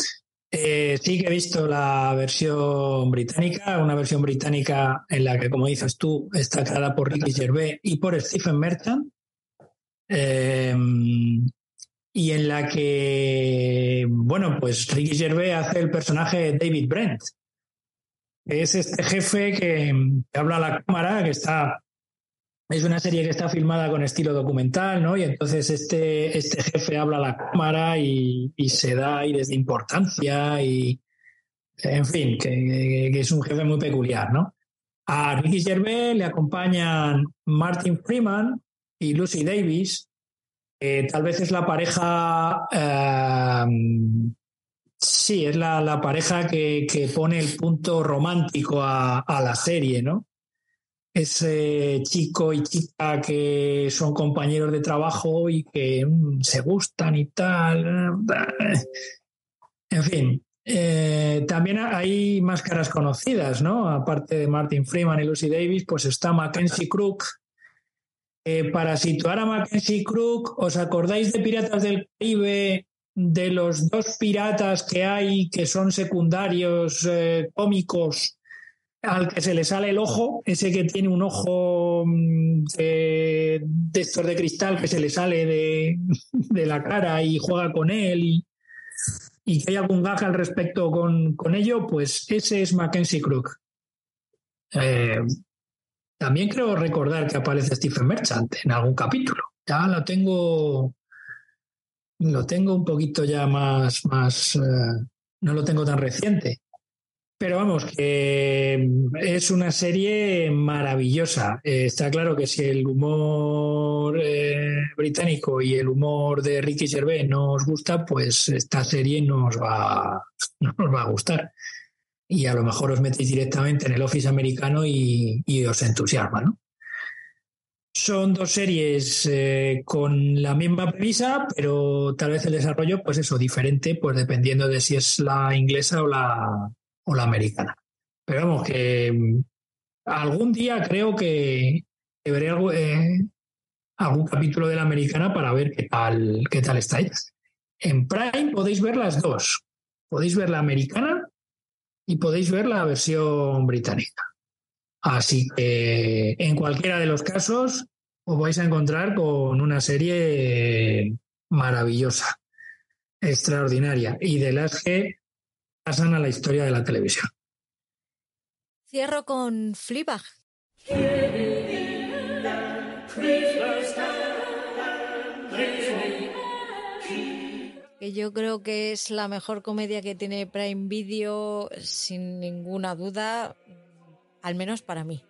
Eh, sí que he visto la versión británica, una versión británica en la que, como dices tú, está creada por Ricky Gervais y por Stephen Merchant. Em, y en la que, bueno, pues Ricky Gervais hace el personaje de David Brent. Es este jefe que habla a la cámara, que está es una serie que está filmada con estilo documental, ¿no? Y entonces este, este jefe habla a la cámara y, se da aires de importancia y, en fin, que, es un jefe muy peculiar, ¿no? A Ricky Gervais le acompañan Martin Freeman y Lucy Davis. tal vez es la pareja, em, sí, es la, pareja que, pone el punto romántico a, a la serie, ¿no? Ese chico y chica que son compañeros de trabajo y que mm, se gustan y tal. En fin, eh, también hay máscaras conocidas, ¿no? Aparte de Martin Freeman y Lucy Davis, pues está Mackenzie Crook. para situar a Mackenzie Crook, ¿os acordáis de Piratas del Caribe? De los dos piratas que hay que son secundarios eh, cómicos al que se le sale el ojo, ese que tiene un ojo mm, de, estos de cristal que se le sale de, la cara y juega con él y, que hay algún gag al respecto con, ello, pues ese es Mackenzie Crook. Eh, también creo recordar que aparece Stephen Merchant en algún capítulo. Ya lo tengo, lo tengo un poquito ya más, más, eh, no lo tengo tan reciente. Pero vamos, que es una serie maravillosa. Eh, está claro que si el humor eh, británico y el humor de Ricky Gervais no os gusta, pues esta serie no os va, no os va a gustar. Y a lo mejor os metéis directamente en el Office americano y, y os entusiasma, ¿no? Son dos series eh, con la misma premisa, pero tal vez el desarrollo, pues eso, diferente, pues dependiendo de si es la inglesa o la, o la americana. Pero vamos, que mm, algún día creo que, veré algo, eh, algún capítulo de la americana para ver qué tal, qué tal está En Prime podéis ver las dos. Podéis ver la americana y podéis ver la versión británica. Así que en cualquiera de los casos os vais a encontrar con una serie maravillosa, extraordinaria y de las que pasan a la historia de la televisión. Cierro con Fleabag. Que yo creo que es la mejor comedia que tiene Prime Video, sin ninguna duda, al menos para mí.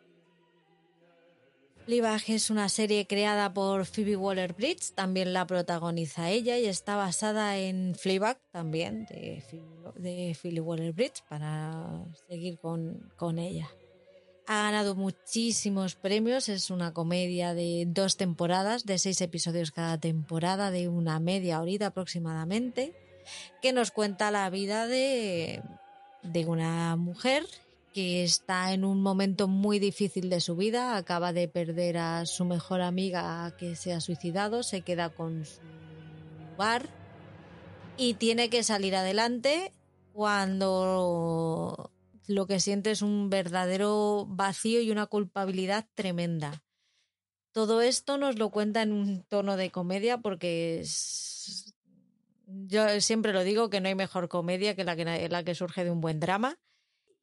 Fleabag es una serie creada por Phoebe Waller-Bridge, también la protagoniza ella y está basada en Fleabag también de, de Phoebe Waller-Bridge para seguir con, con ella. Ha ganado muchísimos premios, es una comedia de dos temporadas, de seis episodios cada temporada, de una media horita aproximadamente, que nos cuenta la vida de, de una mujer que está en un momento muy difícil de su vida, acaba de perder a su mejor amiga que se ha suicidado, se queda con su bar y tiene que salir adelante cuando lo que siente es un verdadero vacío y una culpabilidad tremenda. Todo esto nos lo cuenta en un tono de comedia porque yo siempre lo digo que no hay mejor comedia que la que, la que surge de un buen drama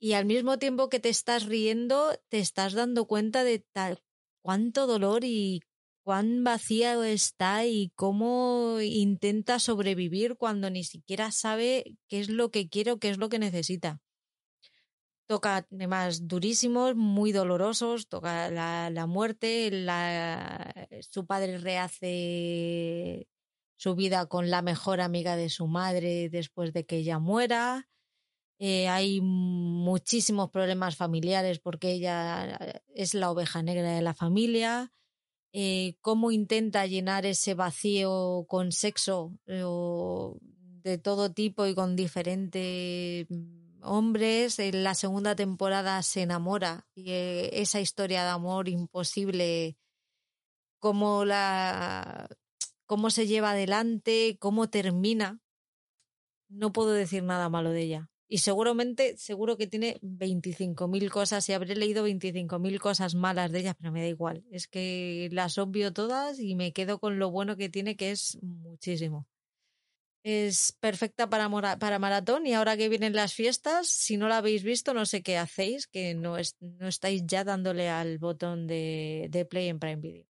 y al mismo tiempo que te estás riendo, te estás dando cuenta de tal, cuánto dolor y cuán vacía está y cómo intenta sobrevivir cuando ni siquiera sabe qué es lo que quiere o qué es lo que necesita. Toca temas durísimos, muy dolorosos, toca la, la muerte, la, su padre rehace su vida con la mejor amiga de su madre después de que ella muera. Eh, hay muchísimos problemas familiares porque ella es la oveja negra de la familia. Eh, cómo intenta llenar ese vacío con sexo eh, de todo tipo y con diferentes hombres. En la segunda temporada se enamora y esa historia de amor imposible, cómo la cómo se lleva adelante, cómo termina. No puedo decir nada malo de ella. Y seguramente, seguro que tiene 25.000 cosas y habré leído 25.000 cosas malas de ellas, pero me da igual. Es que las obvio todas y me quedo con lo bueno que tiene, que es muchísimo. Es perfecta para, para maratón y ahora que vienen las fiestas, si no la habéis visto, no sé qué hacéis, que no, no estáis ya dándole al botón de, de Play en Prime Video.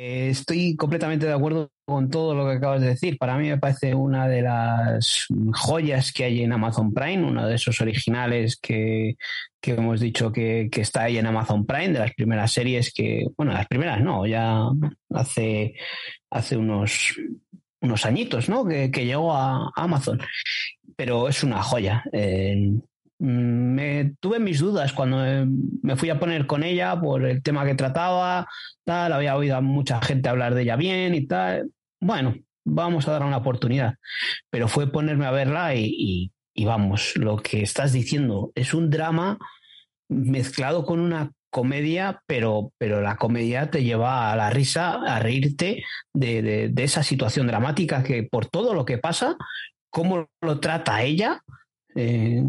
Eh, estoy completamente de acuerdo con todo lo que acabas de decir. Para mí me parece una de las joyas que hay en Amazon Prime, uno de esos originales que, hemos dicho que, está ahí en Amazon Prime, de las primeras series que, bueno, las primeras no, ya hace, hace unos, unos añitos, ¿no? Que, llegó a Amazon. Pero es una joya. Eh, me tuve mis dudas cuando me fui a poner con ella por el tema que trataba, tal, había oído a mucha gente hablar de ella bien y tal. Bueno, vamos a dar una oportunidad. Pero fue ponerme a verla y, vamos, lo que estás diciendo es un drama mezclado con una comedia, pero, pero la comedia te lleva a la risa, a reírte de, esa situación dramática que por todo lo que pasa, cómo lo trata ella, eh,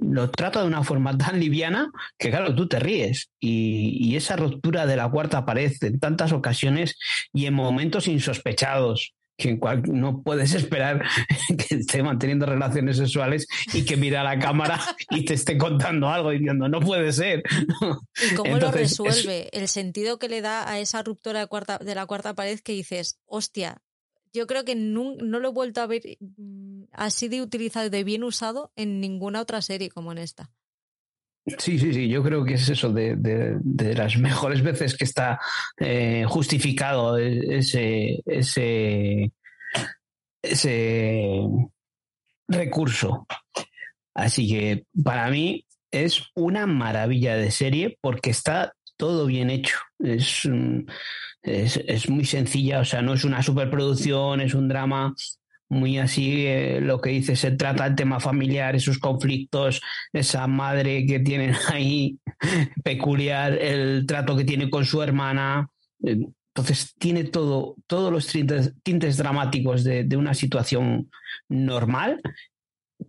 lo trata de una forma tan liviana que, claro, tú te ríes. Y, esa ruptura de la cuarta pared en tantas ocasiones y en momentos insospechados, que en cual no puedes esperar que esté manteniendo relaciones sexuales y que mira a la cámara y te esté contando algo diciendo, no puede ser. ¿Y cómo lo resuelve? El sentido que le da a esa ruptura de, cuarta, de la cuarta pared que dices, hostia, yo creo que no, no, lo he vuelto a ver así de utilizado, de bien usado en ninguna otra serie como en esta. Sí, sí, sí, yo creo que es eso de, de, las mejores veces que está eh, justificado ese, ese, ese recurso. Así que para mí es una maravilla de serie porque está todo bien hecho. Es, es, es, muy sencilla, o sea, no es una superproducción, es un drama muy así, eh, lo que dice, se trata el tema familiar, esos conflictos, esa madre que tienen ahí peculiar, el trato que tiene con su hermana. Eh, entonces tiene todo, todos los tintes, dramáticos de, de, una situación normal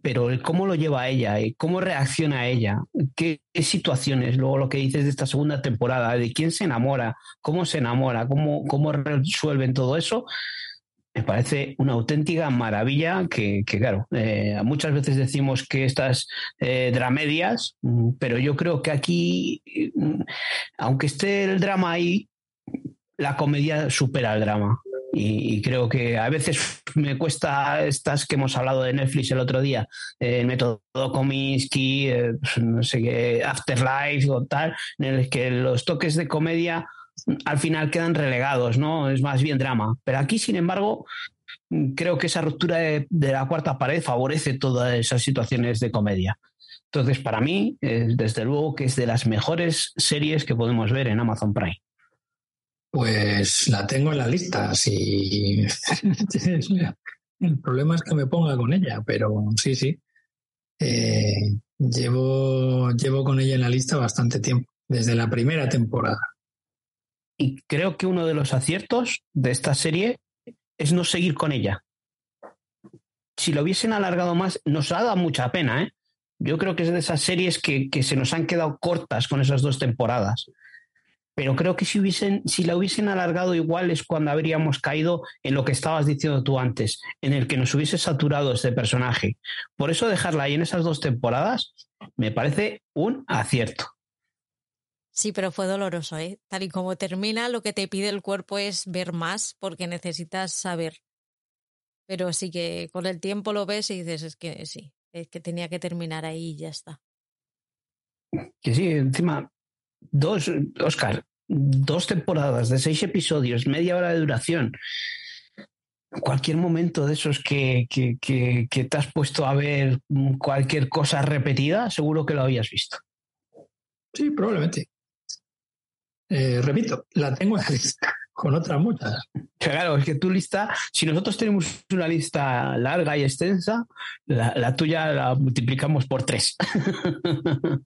pero cómo lo lleva ella, cómo reacciona ella, qué, situaciones, luego lo que dices de esta segunda temporada, de quién se enamora, cómo se enamora, cómo, cómo resuelven todo eso, me parece una auténtica maravilla que, claro, eh, muchas veces decimos que estas eh, dramedias, mm, pero yo creo que aquí, mm, aunque esté el drama ahí, la comedia supera el drama. Y, creo que a veces me cuesta estas que hemos hablado de Netflix el otro día, el método Kominsky, eh, pues, no sé qué, Afterlife o tal, en el que los toques de comedia al final quedan relegados, ¿no? Es más bien drama. Pero aquí, sin embargo, creo que esa ruptura de, la cuarta pared favorece todas esas situaciones de comedia. Entonces, para mí, desde luego que es de las mejores series que podemos ver en Amazon Prime. Pues la tengo en la lista. Si... El problema es que me ponga con ella, pero sí, sí. Eh, llevo, llevo con ella en la lista bastante tiempo, desde la primera temporada. Y creo que uno de los aciertos de esta serie es no seguir con ella. Si lo hubiesen alargado más, nos ha dado mucha pena, ¿eh? Yo creo que es de esas series que, que se nos han quedado cortas con esas dos temporadas pero creo que si, hubiesen, si la hubiesen alargado igual es cuando habríamos caído en lo que estabas diciendo tú antes, en el que nos hubiese saturado este personaje. Por eso dejarla ahí en esas dos temporadas me parece un acierto. Sí, pero fue doloroso, ¿eh? Tal y como termina, lo que te pide el cuerpo es ver más porque necesitas saber. Pero sí que con el tiempo lo ves y dices, es que sí, es que tenía que terminar ahí y ya está. Que sí, encima, dos, Oscar, dos temporadas de seis episodios, media hora de duración. Cualquier momento de esos que, que, te has puesto a ver cualquier cosa repetida, seguro que lo habías visto. Sí, probablemente. Eh, repito, la tengo en la lista con otras muchas. Claro, es que tu lista, si nosotros tenemos una lista larga y extensa, la, la tuya la multiplicamos por tres.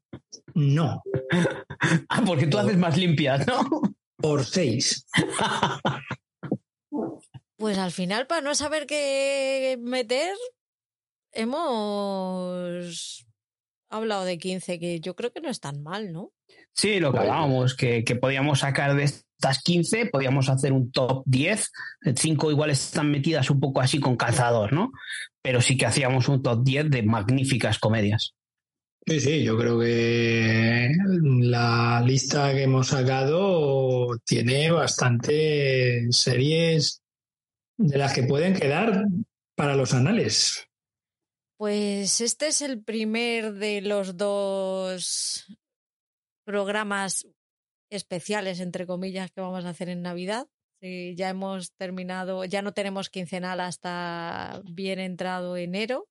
No. Ah, porque tú haces más limpias, ¿no? Por seis. Pues al final, para no saber qué meter, hemos hablado de 15, que yo creo que no es tan mal, ¿no? Sí, lo que hablábamos, que, que podíamos sacar de estas 15, podíamos hacer un top 10. 5 igual están metidas un poco así con calzador, ¿no? Pero sí que hacíamos un top 10 de magníficas comedias. Sí, sí, yo creo que la lista que hemos sacado tiene bastantes series de las que pueden quedar para los anales. Pues este es el primer de los dos programas especiales, entre comillas, que vamos a hacer en Navidad. ya hemos terminado, ya no tenemos quincenal hasta bien entrado enero.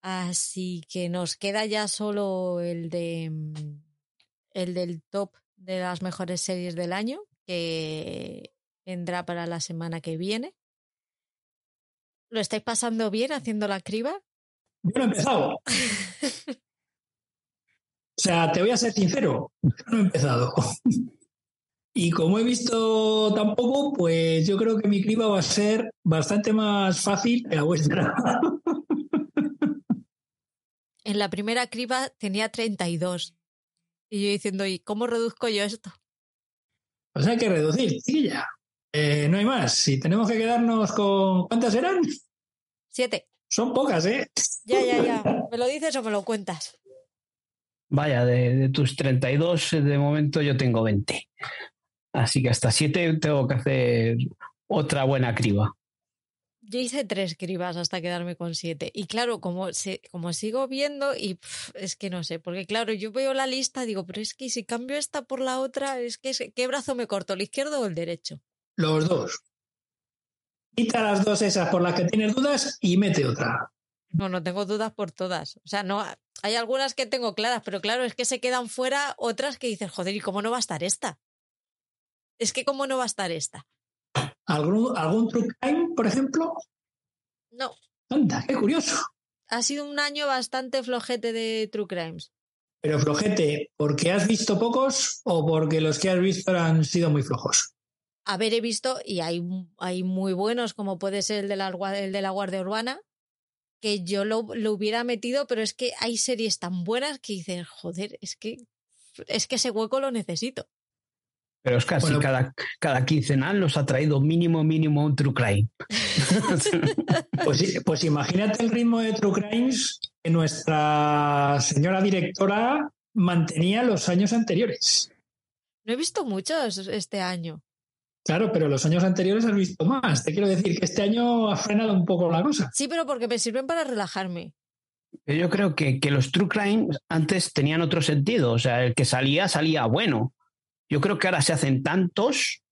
Así que nos queda ya solo el de mm, el del top de las mejores series del año, que vendrá para la semana que viene. ¿Lo estáis pasando bien haciendo la criba? Yo no he empezado. o sea, te voy a ser sincero, yo no he empezado. y como he visto tampoco, pues yo creo que mi criba va a ser bastante más fácil que la vuestra. en la primera criba tenía 32. Y yo diciendo, ¿y cómo reduzco yo esto? Pues hay que reducir, sí, ya. Eh, no hay más. Si tenemos que quedarnos con. ¿Cuántas eran? Siete. Son pocas, ¿eh? Ya, ya, ya. ¿Me lo dices o me lo cuentas? Vaya, de, de tus 32, de momento yo tengo 20. Así que hasta siete tengo que hacer otra buena criba. Yo hice tres cribas hasta quedarme con siete. Y claro, como, se, como sigo viendo, y es que no sé, porque claro, yo veo la lista, digo, pero es que si cambio esta por la otra, es que ¿qué brazo me corto, el izquierdo o el derecho? Los dos. Quita las dos esas por las que tienes dudas y mete otra. No, no tengo dudas por todas. O sea, no hay algunas que tengo claras, pero claro, es que se quedan fuera otras que dices, joder, ¿y cómo no va a estar esta? Es que cómo no va a estar esta. ¿Algún, algún true crime, por ejemplo? No. Anda, qué curioso. Ha sido un año bastante flojete de true crimes. Pero flojete, ¿porque has visto pocos o porque los que has visto han sido muy flojos? Haber he visto, y hay, hay muy buenos, como puede ser el de la, el de la Guardia Urbana, que yo lo, hubiera metido, pero es que hay series tan buenas que dicen, joder, es que, es que ese hueco lo necesito. Pero es casi cada, cada quincenal nos ha traído mínimo, mínimo un True Crime. pues, pues imagínate el ritmo de True Crimes que nuestra señora directora mantenía los años anteriores. No he visto muchos este año. Claro, pero los años anteriores has visto más. Te quiero decir que este año ha frenado un poco la cosa. Sí, pero porque me sirven para relajarme. Yo creo que, que los True Crime antes tenían otro sentido. O sea, el que salía, salía bueno. Yo creo que ahora se hacen tantos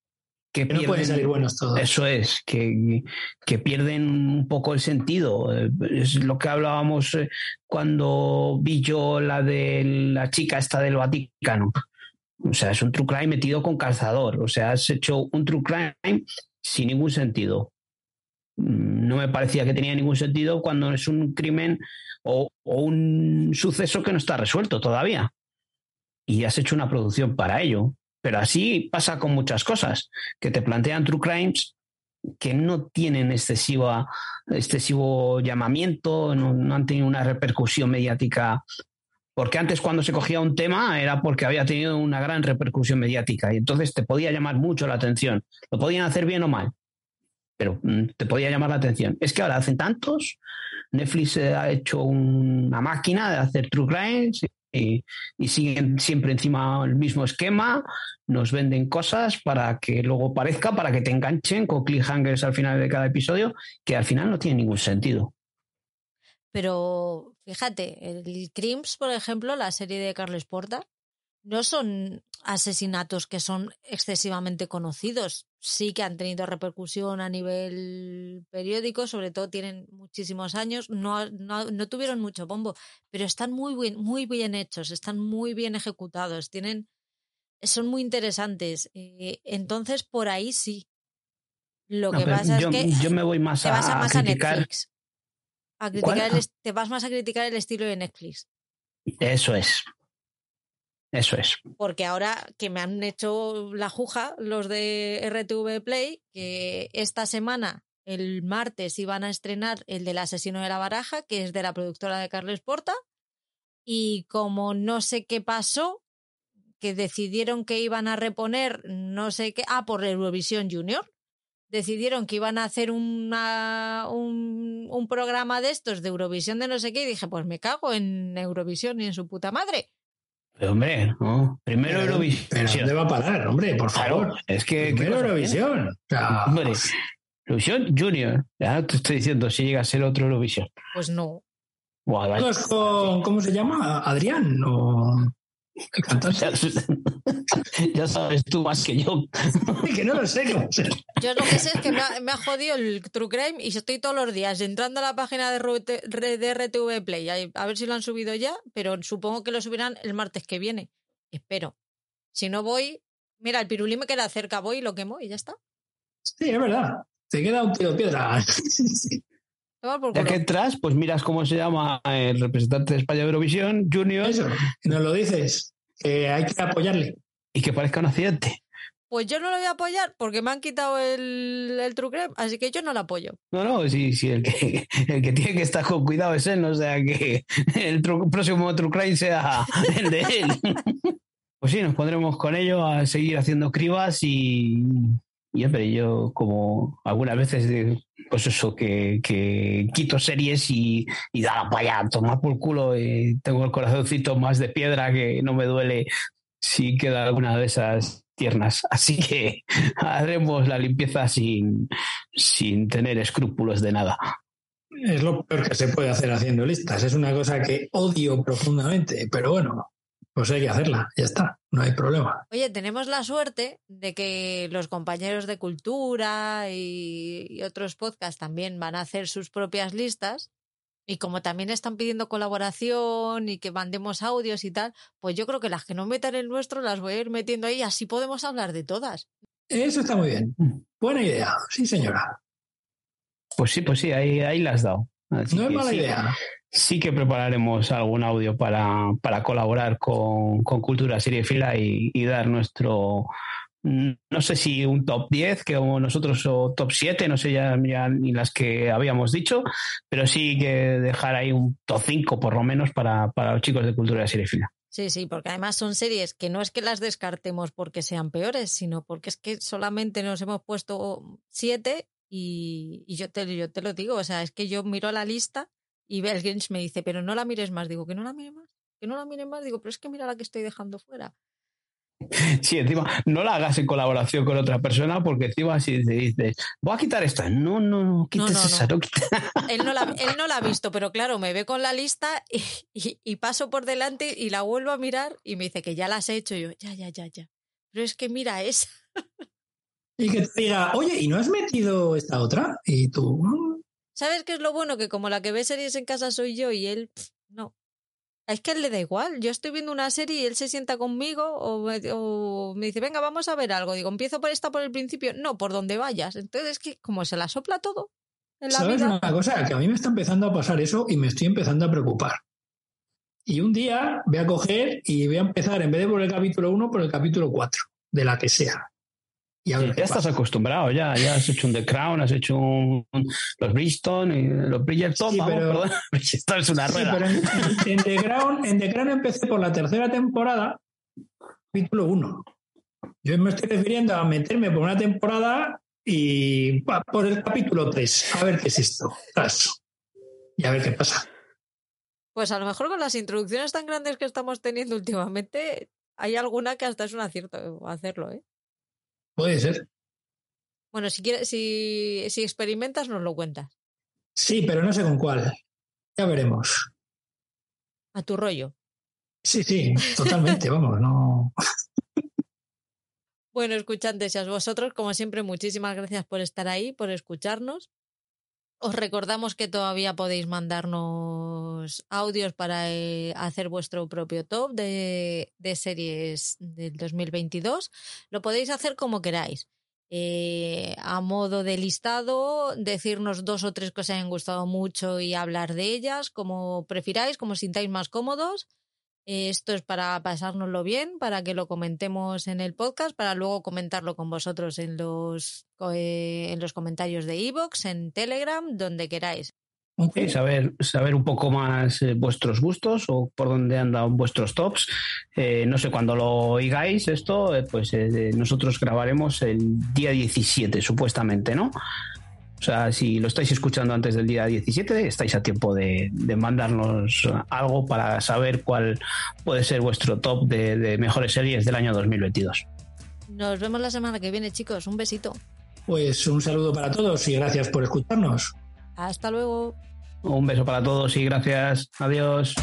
que, no pueden salir buenos todos. Eso es, que, que, pierden un poco el sentido. Es lo que hablábamos eh, cuando vi yo la de la chica esta del Vaticano. O sea, es un true crime metido con calzador. O sea, has hecho un true crime sin ningún sentido. No me parecía que tenía ningún sentido cuando es un crimen o, un suceso que no está resuelto todavía. Y has hecho una producción para ello. Pero así pasa con muchas cosas, que te plantean true crimes que no tienen excesiva, excesivo llamamiento, no han tenido una repercusión mediática porque antes cuando se cogía un tema era porque había tenido una gran repercusión mediática y entonces te podía llamar mucho la atención. Lo podían hacer bien o mal, pero mm, te podía llamar la atención. Es que ahora hacen tantos, Netflix ha hecho una máquina de hacer true crimes y, siguen siempre encima el mismo esquema, nos venden cosas para que luego parezca, para que te enganchen con cliffhangers al final de cada episodio, que al final no tiene ningún sentido. Pero fíjate, el Crims, por ejemplo, la serie de Carles Porta, no son asesinatos que son excesivamente conocidos. Sí que han tenido repercusión a nivel periódico, sobre todo tienen muchísimos años, no, no, tuvieron mucho bombo, pero están muy bien, muy bien hechos, están muy bien ejecutados, tienen, son muy interesantes. Eh, entonces, por ahí sí. Lo que pasa es que yo me voy más a, más a Netflix te vas más a criticar el estilo de Netflix. Eso es. Eso es. Porque ahora que me han hecho la juja los de RTV Play, que esta semana, el martes, iban a estrenar el del asesino de la baraja, que es de la productora de Carles Porta. Y como no sé qué pasó, que decidieron que iban a reponer, no sé qué, ah, por Eurovisión Junior decidieron que iban a hacer una, un, programa de estos de Eurovisión de no sé qué y dije, pues me cago en Eurovisión y en su puta madre. Pero hombre, no. primero Eurovisión. Pero ¿dónde va a parar, hombre? Por favor. es que. Primero Eurovisión. hombre, Eurovisión Junior. Ya te estoy diciendo si llega a ser otro Eurovisión. Pues no. con, ¿Cómo se llama? Adrián. O... Ya, sabes tú más que yo. que no lo sé. Yo lo que sé es que me ha, jodido el True Crime y estoy todos los días entrando a la página de, RTV Play a ver si lo han subido ya, pero supongo que lo subirán el martes que viene. Espero. Si no voy, mira, el pirulí me queda cerca, voy y lo quemo y ya está. Sí, es verdad. Te queda un tiro de piedra. Ya que entras, pues miras cómo se llama el representante de España de Eurovisión, Junior. Eso, nos lo dices, que hay que apoyarle. Y que parezca un accidente. Pues yo no lo voy a apoyar porque me han quitado el, el True Crime, así que yo no lo apoyo. No, no, sí, sí, el que, el que tiene que estar con cuidado es él, no o sea que el próximo True Crime sea el de él. Pues sí, nos pondremos con ello a seguir haciendo cribas y, y hombre, yo como algunas veces, pues eso, que, quito series y, da para allá, toma por culo, y tengo el corazoncito más de piedra que no me duele si queda alguna de esas tiernas. Así que haremos la limpieza sin, sin tener escrúpulos de nada. Es lo peor que se puede hacer haciendo listas. Es una cosa que odio profundamente, pero bueno, pues hay que hacerla, ya está, no hay problema. Oye, tenemos la suerte de que los compañeros de cultura y, y otros podcasts también van a hacer sus propias listas y como también están pidiendo colaboración y que mandemos audios y tal, pues yo creo que las que no metan el nuestro las voy a ir metiendo ahí, así podemos hablar de todas. Eso está muy bien. Buena idea, sí señora. Pues sí, pues sí, ahí, ahí la has dado. Así no es mala sí, idea. Sí que prepararemos algún audio para, para colaborar con, con Cultura Seriefila y, y dar nuestro, no sé si un top 10, que nosotros, o top 7, no sé ya, ni las que habíamos dicho, pero sí que dejar ahí un top 5 por lo menos para, para los chicos de Cultura Seriefila. Sí, sí, porque además son series que no es que las descartemos porque sean peores, sino porque es que solamente nos hemos puesto siete y, y yo, te, yo te lo digo, o sea, es que yo miro la lista y Bell Grinch me dice, pero no la mires más, digo, que no la mire más, que no la mire más, digo, pero es que mira la que estoy dejando fuera. Sí, encima, no la hagas en colaboración con otra persona porque encima si te dices, voy a quitar esta. No, no, no, quites no, no. esa, no quites. Él no, la, él no la ha visto, pero claro, me ve con la lista y, y, y paso por delante y la vuelvo a mirar y me dice que ya las he hecho. Y yo, ya, ya, ya, ya. Pero es que mira esa. Y que te diga, oye, ¿y no has metido esta otra? Y tú, "Mm, ¿Sabes qué es lo bueno? Que como la que ve series en casa soy yo y él, pff, no. Es que a él le da igual. Yo estoy viendo una serie y él se sienta conmigo o me, o me dice, venga, vamos a ver algo. Digo, empiezo por esta por el principio. No, por donde vayas. Entonces es que como se la sopla todo en la ¿sabes vida. una cosa? Que a mí me está empezando a pasar eso y me estoy empezando a preocupar. Y un día voy a coger y voy a empezar, en vez de por el capítulo 1, por el capítulo 4, de la que sea. Y a ver Ya estás pasa. acostumbrado, ya, ya has hecho un The Crown, has hecho un, un- los Bridgestone, y los Bridgerton, Sí, vamos, pero- perdón, Bridgestone es una Sí, rueda. pero en, en The Crown, en The Crown empecé por la tercera temporada, capítulo 1. Yo me estoy refiriendo a meterme por una temporada y por el capítulo 3. A ver qué es esto. Tras. Y a ver qué pasa. Pues a lo mejor con las introducciones tan grandes que estamos teniendo últimamente, hay alguna que hasta es un acierto hacerlo, ¿eh? Puede ser. Bueno, si quieres, si, si experimentas, nos lo cuentas. Sí, pero no sé con cuál. Ya veremos. A tu rollo. Sí, sí, totalmente, vamos, no. Bueno, escuchantes, y a vosotros, como siempre, muchísimas gracias por estar ahí, por escucharnos. Os recordamos que todavía podéis mandarnos audios para eh, hacer vuestro propio top de, de series del 2022. Lo podéis hacer como queráis. Eh, a modo de listado, decirnos dos o tres que os hayan gustado mucho y hablar de ellas, como prefiráis, como sintáis más cómodos. Eh, Esto es para pasárnoslo bien, para que lo comentemos en el podcast, para luego comentarlo con vosotros en los, eh, en los comentarios de iVoox, en Telegram, donde queráis. Sí, saber, saber un poco más eh, vuestros gustos o por dónde andan vuestros tops. Eh, no sé, cuando lo oigáis esto, pues nosotros grabaremos el día 17, supuestamente, ¿no? O sea, si lo estáis escuchando antes del día 17, estáis a tiempo de, de mandarnos algo para saber cuál puede ser vuestro top de, de mejores series del año 2022. Nos vemos la semana que viene, chicos. Un besito. Pues un saludo para todos y gracias por escucharnos. Hasta luego. Un beso para todos y gracias. Adiós.